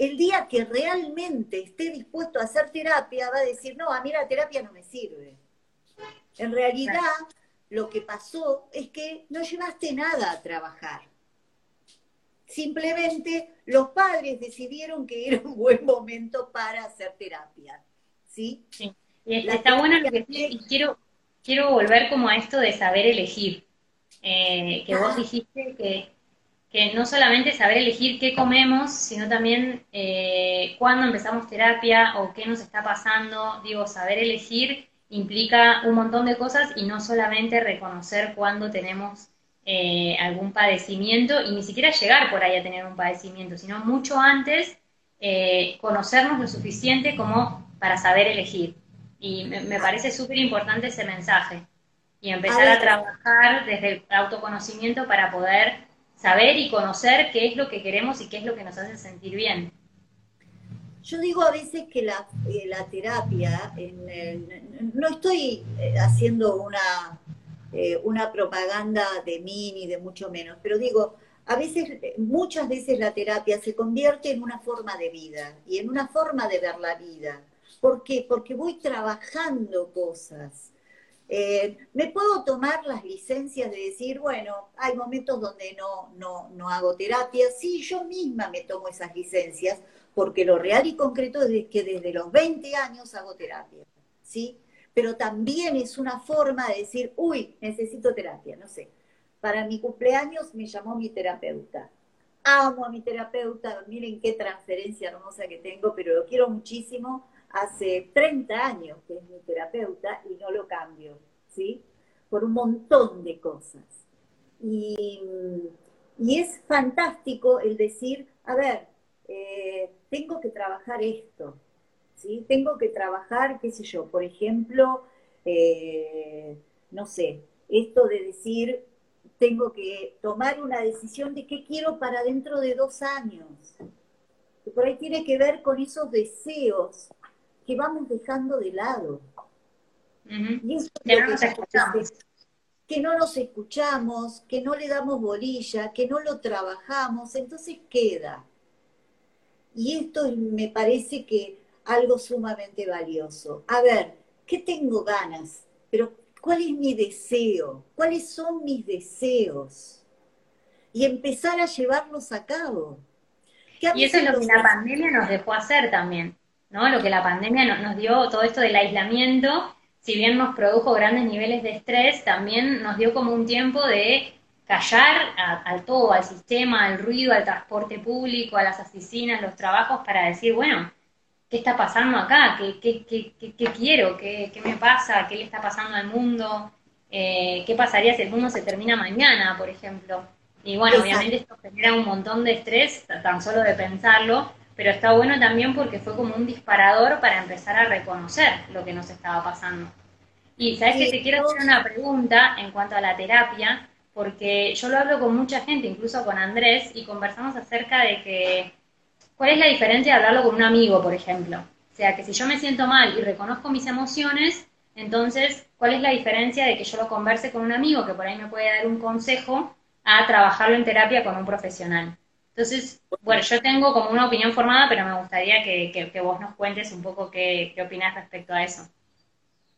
el día que realmente esté dispuesto a hacer terapia, va a decir, no, a mí la terapia no me sirve. En realidad, lo que pasó es que no llevaste nada a trabajar. Simplemente los padres decidieron que era un buen momento para hacer terapia. ¿Sí? sí. Y está bueno lo que y quiero, quiero volver como a esto de saber elegir. Eh, que vos dijiste que, que, no solamente saber elegir qué comemos, sino también eh, cuándo empezamos terapia o qué nos está pasando. Digo, saber elegir implica un montón de cosas y no solamente reconocer cuándo tenemos eh, algún padecimiento y ni siquiera llegar por ahí a tener un padecimiento, sino mucho antes eh, conocernos lo suficiente como para saber elegir. Y me, parece súper importante ese mensaje y empezar a, trabajar desde el autoconocimiento para poder saber y conocer qué es lo que queremos y qué es lo que nos hace sentir bien. Yo digo a veces que la, eh, la terapia, no estoy eh, haciendo una, eh, una propaganda de mí ni de mucho menos, pero digo, a veces, muchas veces la terapia se convierte en una forma de vida y en una forma de ver la vida. ¿Por qué? Porque voy trabajando cosas. me puedo tomar las licencias de decir, bueno, hay momentos donde no, no, no hago terapia. Sí, yo misma me tomo esas licencias porque lo real y concreto es que desde los 20 años hago terapia, ¿sí? Pero también es una forma de decir, uy, necesito terapia, no sé. Para mi cumpleaños me llamó mi terapeuta. Amo a mi terapeuta, miren qué transferencia hermosa que tengo, pero lo quiero muchísimo. Hace 30 años que es mi terapeuta y no lo cambio, ¿sí? Por un montón de cosas. Y, y es fantástico el decir, a ver, eh, tengo que trabajar esto, ¿sí? Tengo que trabajar, qué sé yo, por ejemplo, eh, no sé, esto de decir, tengo que tomar una decisión de qué quiero para dentro de dos años. Que por ahí tiene que ver con esos deseos que vamos dejando de lado. Y eso que, no nos escuchamos. que no nos escuchamos, que no le damos bolilla, que no lo trabajamos, entonces queda. Y esto me parece que algo sumamente valioso. A ver, ¿qué tengo ganas? Pero ¿cuál es mi deseo? ¿Cuáles son mis deseos? Y empezar a llevarlos a cabo. Y eso es lo que la pandemia nos dejó hacer también, ¿no? Lo que la pandemia nos dio, todo esto del aislamiento, si bien nos produjo grandes niveles de estrés, también nos dio como un tiempo de callar al todo, al sistema, al ruido, al transporte público, a las oficinas, los trabajos, para decir, bueno, ¿qué está pasando acá? ¿Qué, qué, qué, qué quiero? ¿Qué, me pasa? ¿Qué le está pasando al mundo? Eh, ¿Qué pasaría si el mundo se termina mañana, por ejemplo? Y bueno, obviamente esto genera un montón de estrés, tan solo de pensarlo, pero está bueno también porque fue como un disparador para empezar a reconocer lo que nos estaba pasando. Y sabes que te quiero hacer una pregunta en cuanto a la terapia, porque yo lo hablo con mucha gente, incluso con Andrés, y conversamos acerca de que, ¿cuál es la diferencia de hablarlo con un amigo, por ejemplo? O sea, que si yo me siento mal y reconozco mis emociones, entonces, ¿cuál es la diferencia de que yo lo converse con un amigo que por ahí me puede dar un consejo a trabajarlo en terapia con un profesional? Entonces, bueno, yo tengo como una opinión formada, pero me gustaría que, vos nos cuentes un poco qué, qué opinás respecto a eso.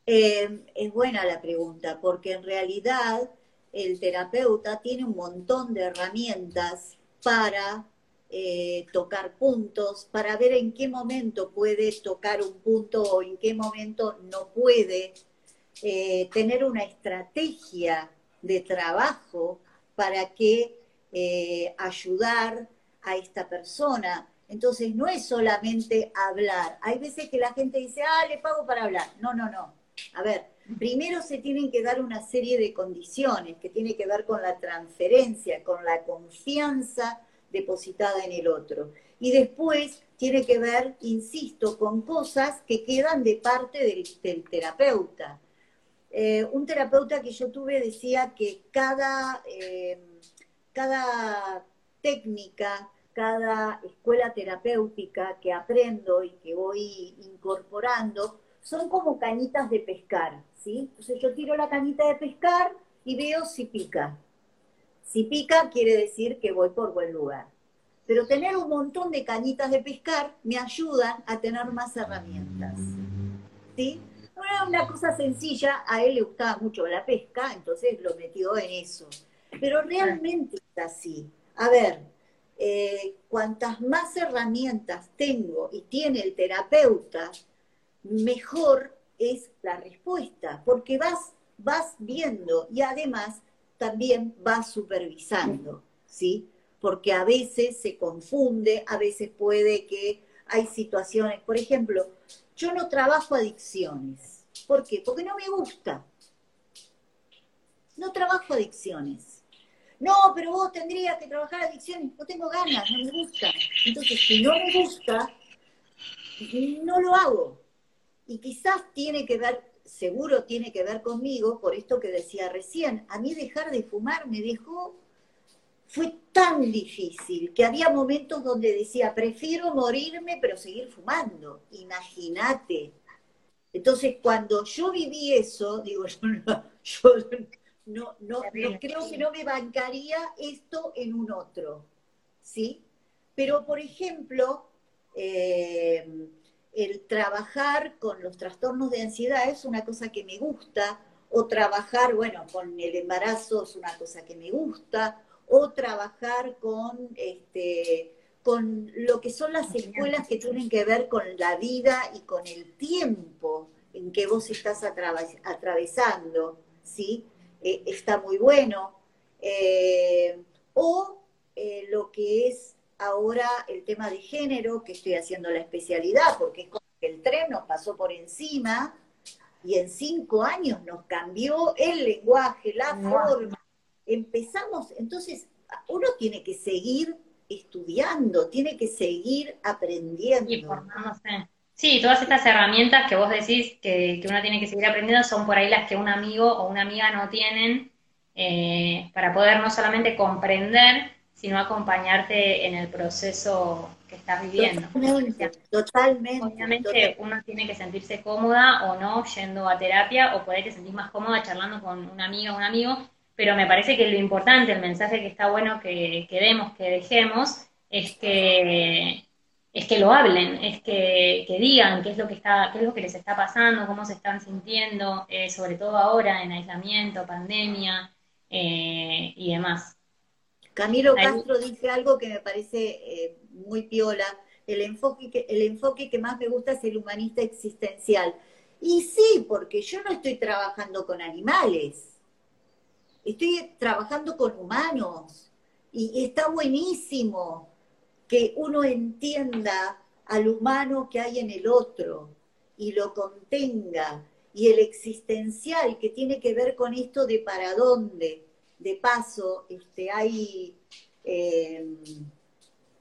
Eh, es buena la pregunta, porque en realidad el terapeuta tiene un montón de herramientas para eh, tocar puntos, para ver en qué momento puede tocar un punto o en qué momento no puede, eh, tener una estrategia de trabajo para que eh, ayudar a esta persona. Entonces no es solamente hablar. Hay veces que la gente dice, ah, le pago para hablar. No, no, no. A ver, primero se tienen que dar una serie de condiciones que tiene que ver con la transferencia, con la confianza depositada en el otro. Y después tiene que ver, insisto, con cosas que quedan de parte del, terapeuta. Eh, un terapeuta que yo tuve decía que cada, eh, cada técnica, cada escuela terapéutica que aprendo y que voy incorporando, son como cañitas de pescar. Entonces yo tiro la cañita de pescar y veo si pica. Si pica quiere decir que voy por buen lugar. pero tener un montón de cañitas de pescar me ayudan a tener más herramientas. ¿Sí? una cosa sencilla, a él le gustaba mucho la pesca, entonces lo metió en eso. Pero realmente es así. A ver, eh, cuantas más herramientas tengo y tiene el terapeuta, mejor es la respuesta, porque vas, vas viendo y además también vas supervisando, ¿sí? Porque a veces se confunde, a veces puede que hay situaciones, por ejemplo, yo no trabajo adicciones. ¿Por qué? Porque no me gusta. No trabajo adicciones. No, pero vos tendrías que trabajar adicciones. No tengo ganas, no me gusta. Entonces, si no me gusta, no lo hago. Y quizás tiene que ver, seguro tiene que ver conmigo, por esto que decía recién. A mí dejar de fumar me dejó fue tan difícil que había momentos donde decía, prefiero morirme pero seguir fumando. Imagínate. Entonces, cuando yo viví eso, digo, yo, no, no, creo que no me bancaría esto en un otro. ¿Sí? Pero, por ejemplo, eh, el trabajar con los trastornos de ansiedad es una cosa que me gusta, o trabajar, bueno, con el embarazo es una cosa que me gusta, o trabajar con, este, con lo que son las escuelas que tienen que ver con la vida y con el tiempo en que vos estás atravesando, ¿sí? Eh, está muy bueno. Eh, o eh, lo que es ahora el tema de género, que estoy haciendo la especialidad, porque es como que el tren nos pasó por encima y en cinco años nos cambió el lenguaje, la forma, empezamos, entonces uno tiene que seguir estudiando, tiene que seguir aprendiendo. Y formándose. Sí, todas estas herramientas que vos decís que, uno tiene que seguir aprendiendo son por ahí las que un amigo o una amiga no tienen eh, para poder no solamente comprender, sino acompañarte en el proceso que estás viviendo. Totalmente. Obviamente uno tiene que sentirse cómoda o no yendo a terapia o puede que sentir más cómoda charlando con una amiga o un amigo, pero me parece que lo importante, el mensaje que está bueno que, que demos, que dejemos, es que, es que lo hablen, es que, digan qué es lo que está, qué es lo que les está pasando, cómo se están sintiendo, eh, sobre todo ahora en aislamiento, pandemia eh, y demás. Camilo Castro dice algo que me parece eh, muy piola. El enfoque, que, el enfoque que más me gusta es el humanista existencial. Y sí, porque yo no estoy trabajando con animales estoy trabajando con humanos y está buenísimo que uno entienda al humano que hay en el otro y lo contenga y el existencial que tiene que ver con esto de para dónde. De paso, este, hay, em,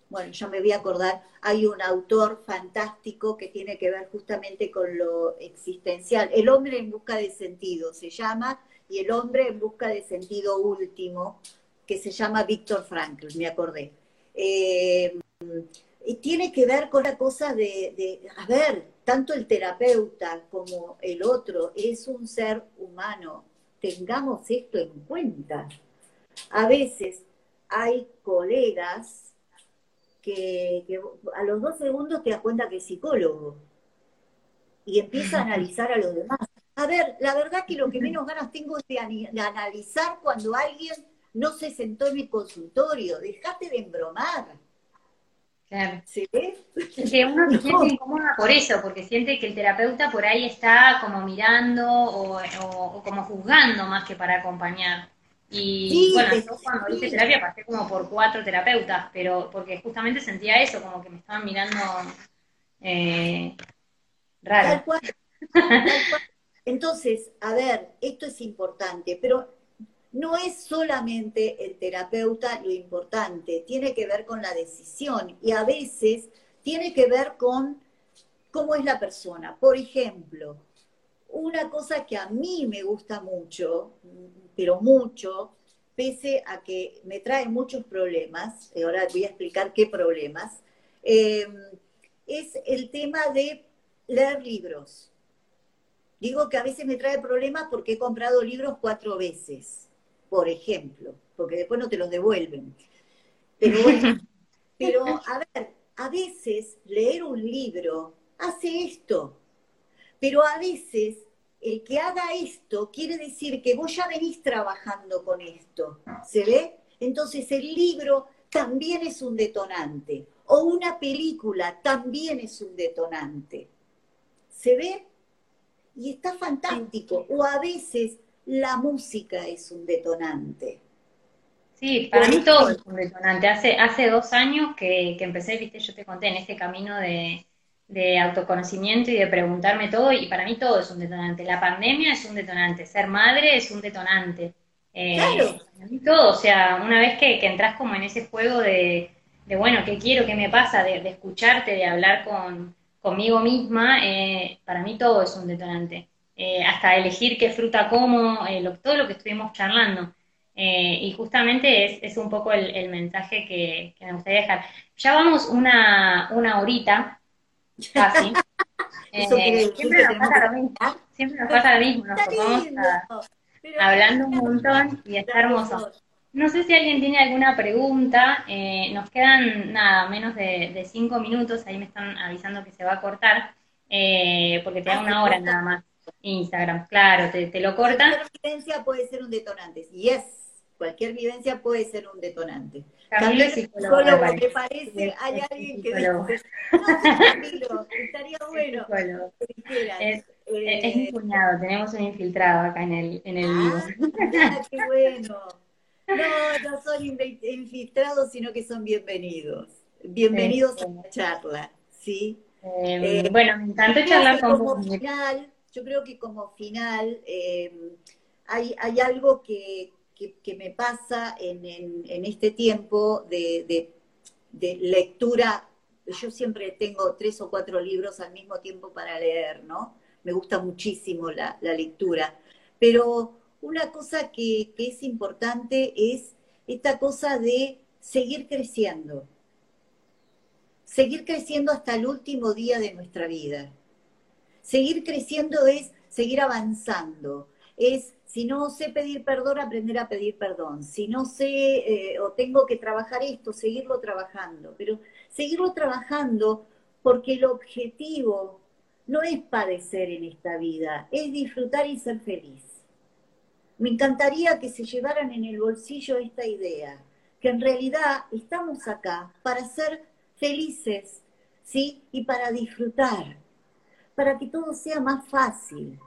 bueno, yo me voy a acordar, hay un autor fantástico que tiene que ver justamente con lo existencial, El hombre en busca de sentido, se llama, y el hombre en busca de sentido último, que se llama Víctor Frankl, me acordé. Eh, y tiene que ver con la cosa de, de, a ver, tanto el terapeuta como el otro es un ser humano. Tengamos esto en cuenta. A veces hay colegas que, que, a los dos segundos te das cuenta que es psicólogo y empieza a analizar a los demás. A ver, la verdad que lo que menos ganas tengo es de, analizar cuando alguien no se sentó en mi consultorio. Dejate de embromar. Claro. ¿Se ve? Que uno se siente incómoda por eso, porque siente que el terapeuta por ahí está como mirando o, como juzgando más que para acompañar. Y bueno, yo cuando hice terapia pasé como por cuatro terapeutas, pero porque justamente sentía eso, como que me estaban mirando eh, raro. Entonces, a ver, esto es importante, pero no es solamente el terapeuta lo importante, tiene que ver con la decisión y a veces tiene que ver con cómo es la persona. Por ejemplo, una cosa que a mí me gusta mucho, pero mucho, pese a que me trae muchos problemas, y ahora voy a explicar qué problemas, eh, es el tema de leer libros. Digo que a veces me trae problemas porque he comprado libros cuatro veces, por ejemplo, porque después no te los devuelven. Pero Pero, a ver, a veces leer un libro hace esto, pero a veces el que haga esto quiere decir que vos ya venís trabajando con esto, ¿se ve? Entonces el libro también es un detonante, o una película también es un detonante, ¿se ve? Y está fantástico, o a veces la música es un detonante. Sí, para mí todo es un detonante. Hace, hace dos años que, que empecé, viste, yo te conté en este camino de, de autoconocimiento y de preguntarme todo, y para mí todo es un detonante. La pandemia es un detonante, ser madre es un detonante. Eh, claro. Para mí todo, o sea, una vez que, que entras como en ese juego de, de, bueno, ¿qué quiero? ¿Qué me pasa? De, escucharte, de hablar con, conmigo misma, eh, para mí todo es un detonante. Eh, hasta elegir qué fruta como, todo lo que estuvimos charlando. y justamente es, es un poco el, mensaje que, que, me gustaría dejar. Ya vamos una, una horita, Casi. Eh, siempre, nos pasa lo mismo, siempre nos pasa lo mismo, nos hablando un montón y está hermoso. No sé si alguien tiene alguna pregunta, eh, nos quedan nada, menos de, cinco minutos, ahí me están avisando que se va a cortar, eh, porque te da ah, una hora nada más. Instagram, claro, te, te lo cortan. Cualquier vivencia puede ser un detonante, yes, cualquier vivencia puede ser un detonante. Camilo es psicólogo, me parece, hay alguien que dice, no, Camilo, estaría bueno. Es, es, mi cuñado, tenemos un infiltrado acá en el, en el ah, vivo. qué bueno. No, no son infiltrados, sino que son bienvenidos. Bienvenidos a la charla, ¿sí? Em, eh, bueno, me encanta charlar con final, Yo creo que como final eh, hay, hay algo que, que, me pasa en, este tiempo de, lectura. Yo siempre tengo tres o cuatro libros al mismo tiempo para leer, ¿no? Me gusta muchísimo la, lectura. Pero una cosa que, que es importante es esta cosa de seguir creciendo. Seguir creciendo hasta el último día de nuestra vida. Seguir creciendo es seguir avanzando, es si no sé pedir perdón, aprender a pedir perdón. Si no sé eh, o tengo que trabajar esto, seguirlo trabajando. Pero seguirlo trabajando porque el objetivo no es padecer en esta vida, es disfrutar y ser feliz. Me encantaría que se llevaran en el bolsillo esta idea, que en realidad estamos acá para ser felices, ¿sí? Y para disfrutar, para que todo sea más fácil,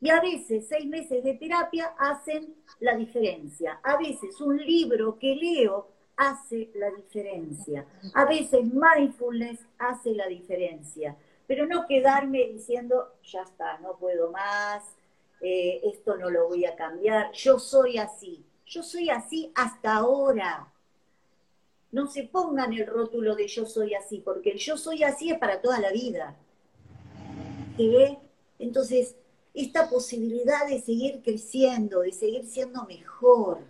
y a veces seis meses de terapia hacen la diferencia. A veces un libro que leo hace la diferencia. A veces mindfulness hace la diferencia. Pero no quedarme diciendo, ya está, no puedo más, eh, esto no lo voy a cambiar, yo soy así. Yo soy así hasta ahora. No se pongan el rótulo de yo soy así, porque el yo soy así es para toda la vida. Entonces, esta posibilidad de seguir creciendo, de seguir siendo mejor,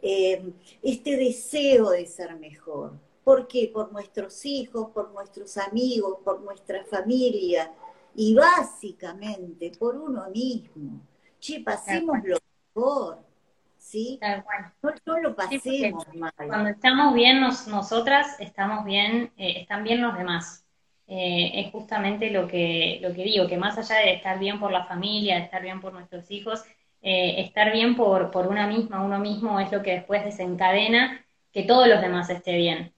eh, este deseo de ser mejor. ¿Por qué? Por nuestros hijos, por nuestros amigos, por nuestra familia y básicamente por uno mismo. Che, pasemos lo mejor. ¿Sí? No, lo pasemos mal. Cuando estamos bien nosotras, estamos bien, eh, están bien los demás. Eh, es justamente lo que, lo que digo, que más allá de estar bien por la familia, de estar bien por nuestros hijos, eh, estar bien por, por una misma, uno mismo es lo que después desencadena que todos los demás esté bien.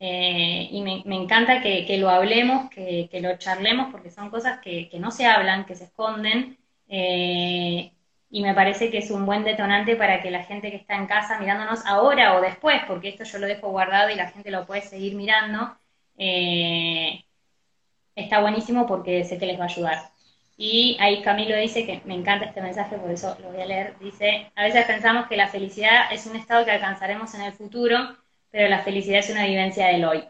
Eh, y me, encanta que, lo hablemos, que, lo charlemos, porque son cosas que, no se hablan, que se esconden, y me parece que es un buen detonante para que la gente que está en casa mirándonos ahora o después, porque esto yo lo dejo guardado y la gente lo puede seguir mirando, está buenísimo porque sé que les va a ayudar. Y ahí Camilo dice que me encanta este mensaje, por eso lo voy a leer. Dice, a veces pensamos que la felicidad es un estado que alcanzaremos en el futuro, pero la felicidad es una vivencia del hoy.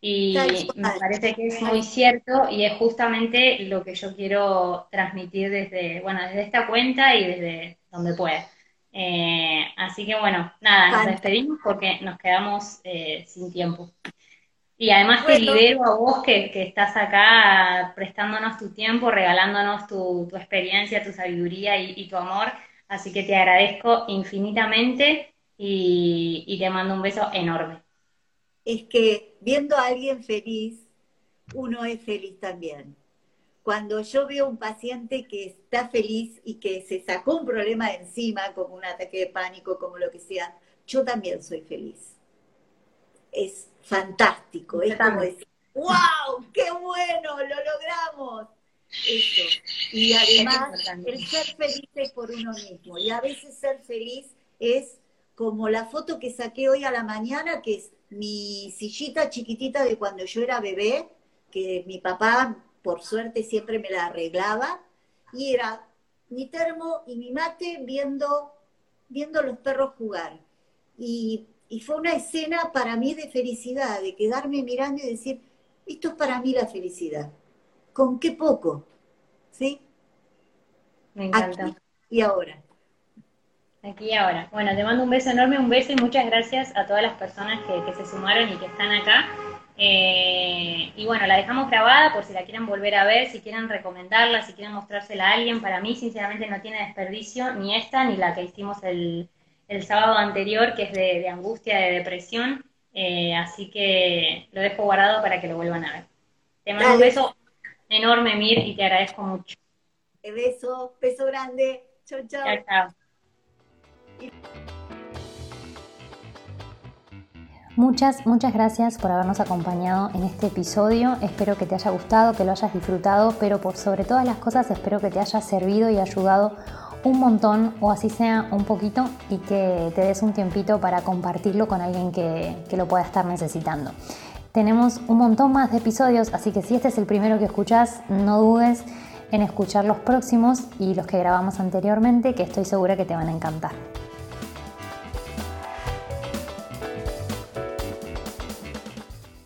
Y me parece que es muy cierto y es justamente lo que yo quiero transmitir desde, bueno, desde esta cuenta y desde donde pueda. Eh, así que bueno, nada, nos despedimos porque nos quedamos eh, sin tiempo. Y además te libero a vos que, estás acá prestándonos tu tiempo, regalándonos tu, experiencia, tu sabiduría y, tu amor. Así que te agradezco infinitamente y, y te mando un beso enorme. es que viendo a alguien feliz, uno es feliz también. Cuando yo veo un paciente que está feliz y que se sacó un problema de encima, como un ataque de pánico, como lo que sea, yo también soy feliz. Es fantástico, es como decir, ¡wow! ¡Qué bueno! ¡Lo logramos! Eso. Y además, el ser feliz es por uno mismo. Y a veces ser feliz es como la foto que saqué hoy a la mañana, que es mi sillita chiquitita de cuando yo era bebé, que mi papá, por suerte, siempre me la arreglaba, y era mi termo y mi mate viendo, viendo los perros jugar. Y, y fue una escena para mí de felicidad, de quedarme mirando y decir, esto es para mí la felicidad. ¿Con qué poco? ¿Sí? Me encanta. Aquí y ahora. Aquí y ahora. Bueno, te mando un beso enorme, un beso y muchas gracias a todas las personas que, se sumaron y que están acá. Eh, y bueno, la dejamos grabada por si la quieren volver a ver, si quieren recomendarla, si quieren mostrársela a alguien. Para mí, sinceramente, no tiene desperdicio ni esta ni la que hicimos el, sábado anterior, que es de, angustia, de depresión. Eh, así que lo dejo guardado para que lo vuelvan a ver. Te mando un beso enorme, Mir, y te agradezco mucho. Beso, beso grande. Chao, chao. Chao, chao. Muchas, muchas gracias por habernos acompañado en este episodio. Espero que te haya gustado, que lo hayas disfrutado, pero por sobre todas las cosas espero que te haya servido y ayudado un montón o así sea un poquito y que te des un tiempito para compartirlo con alguien que, que lo pueda estar necesitando. Tenemos un montón más de episodios, así que si este es el primero que escuchas, no dudes en escuchar los próximos y los que grabamos anteriormente, que estoy segura que te van a encantar.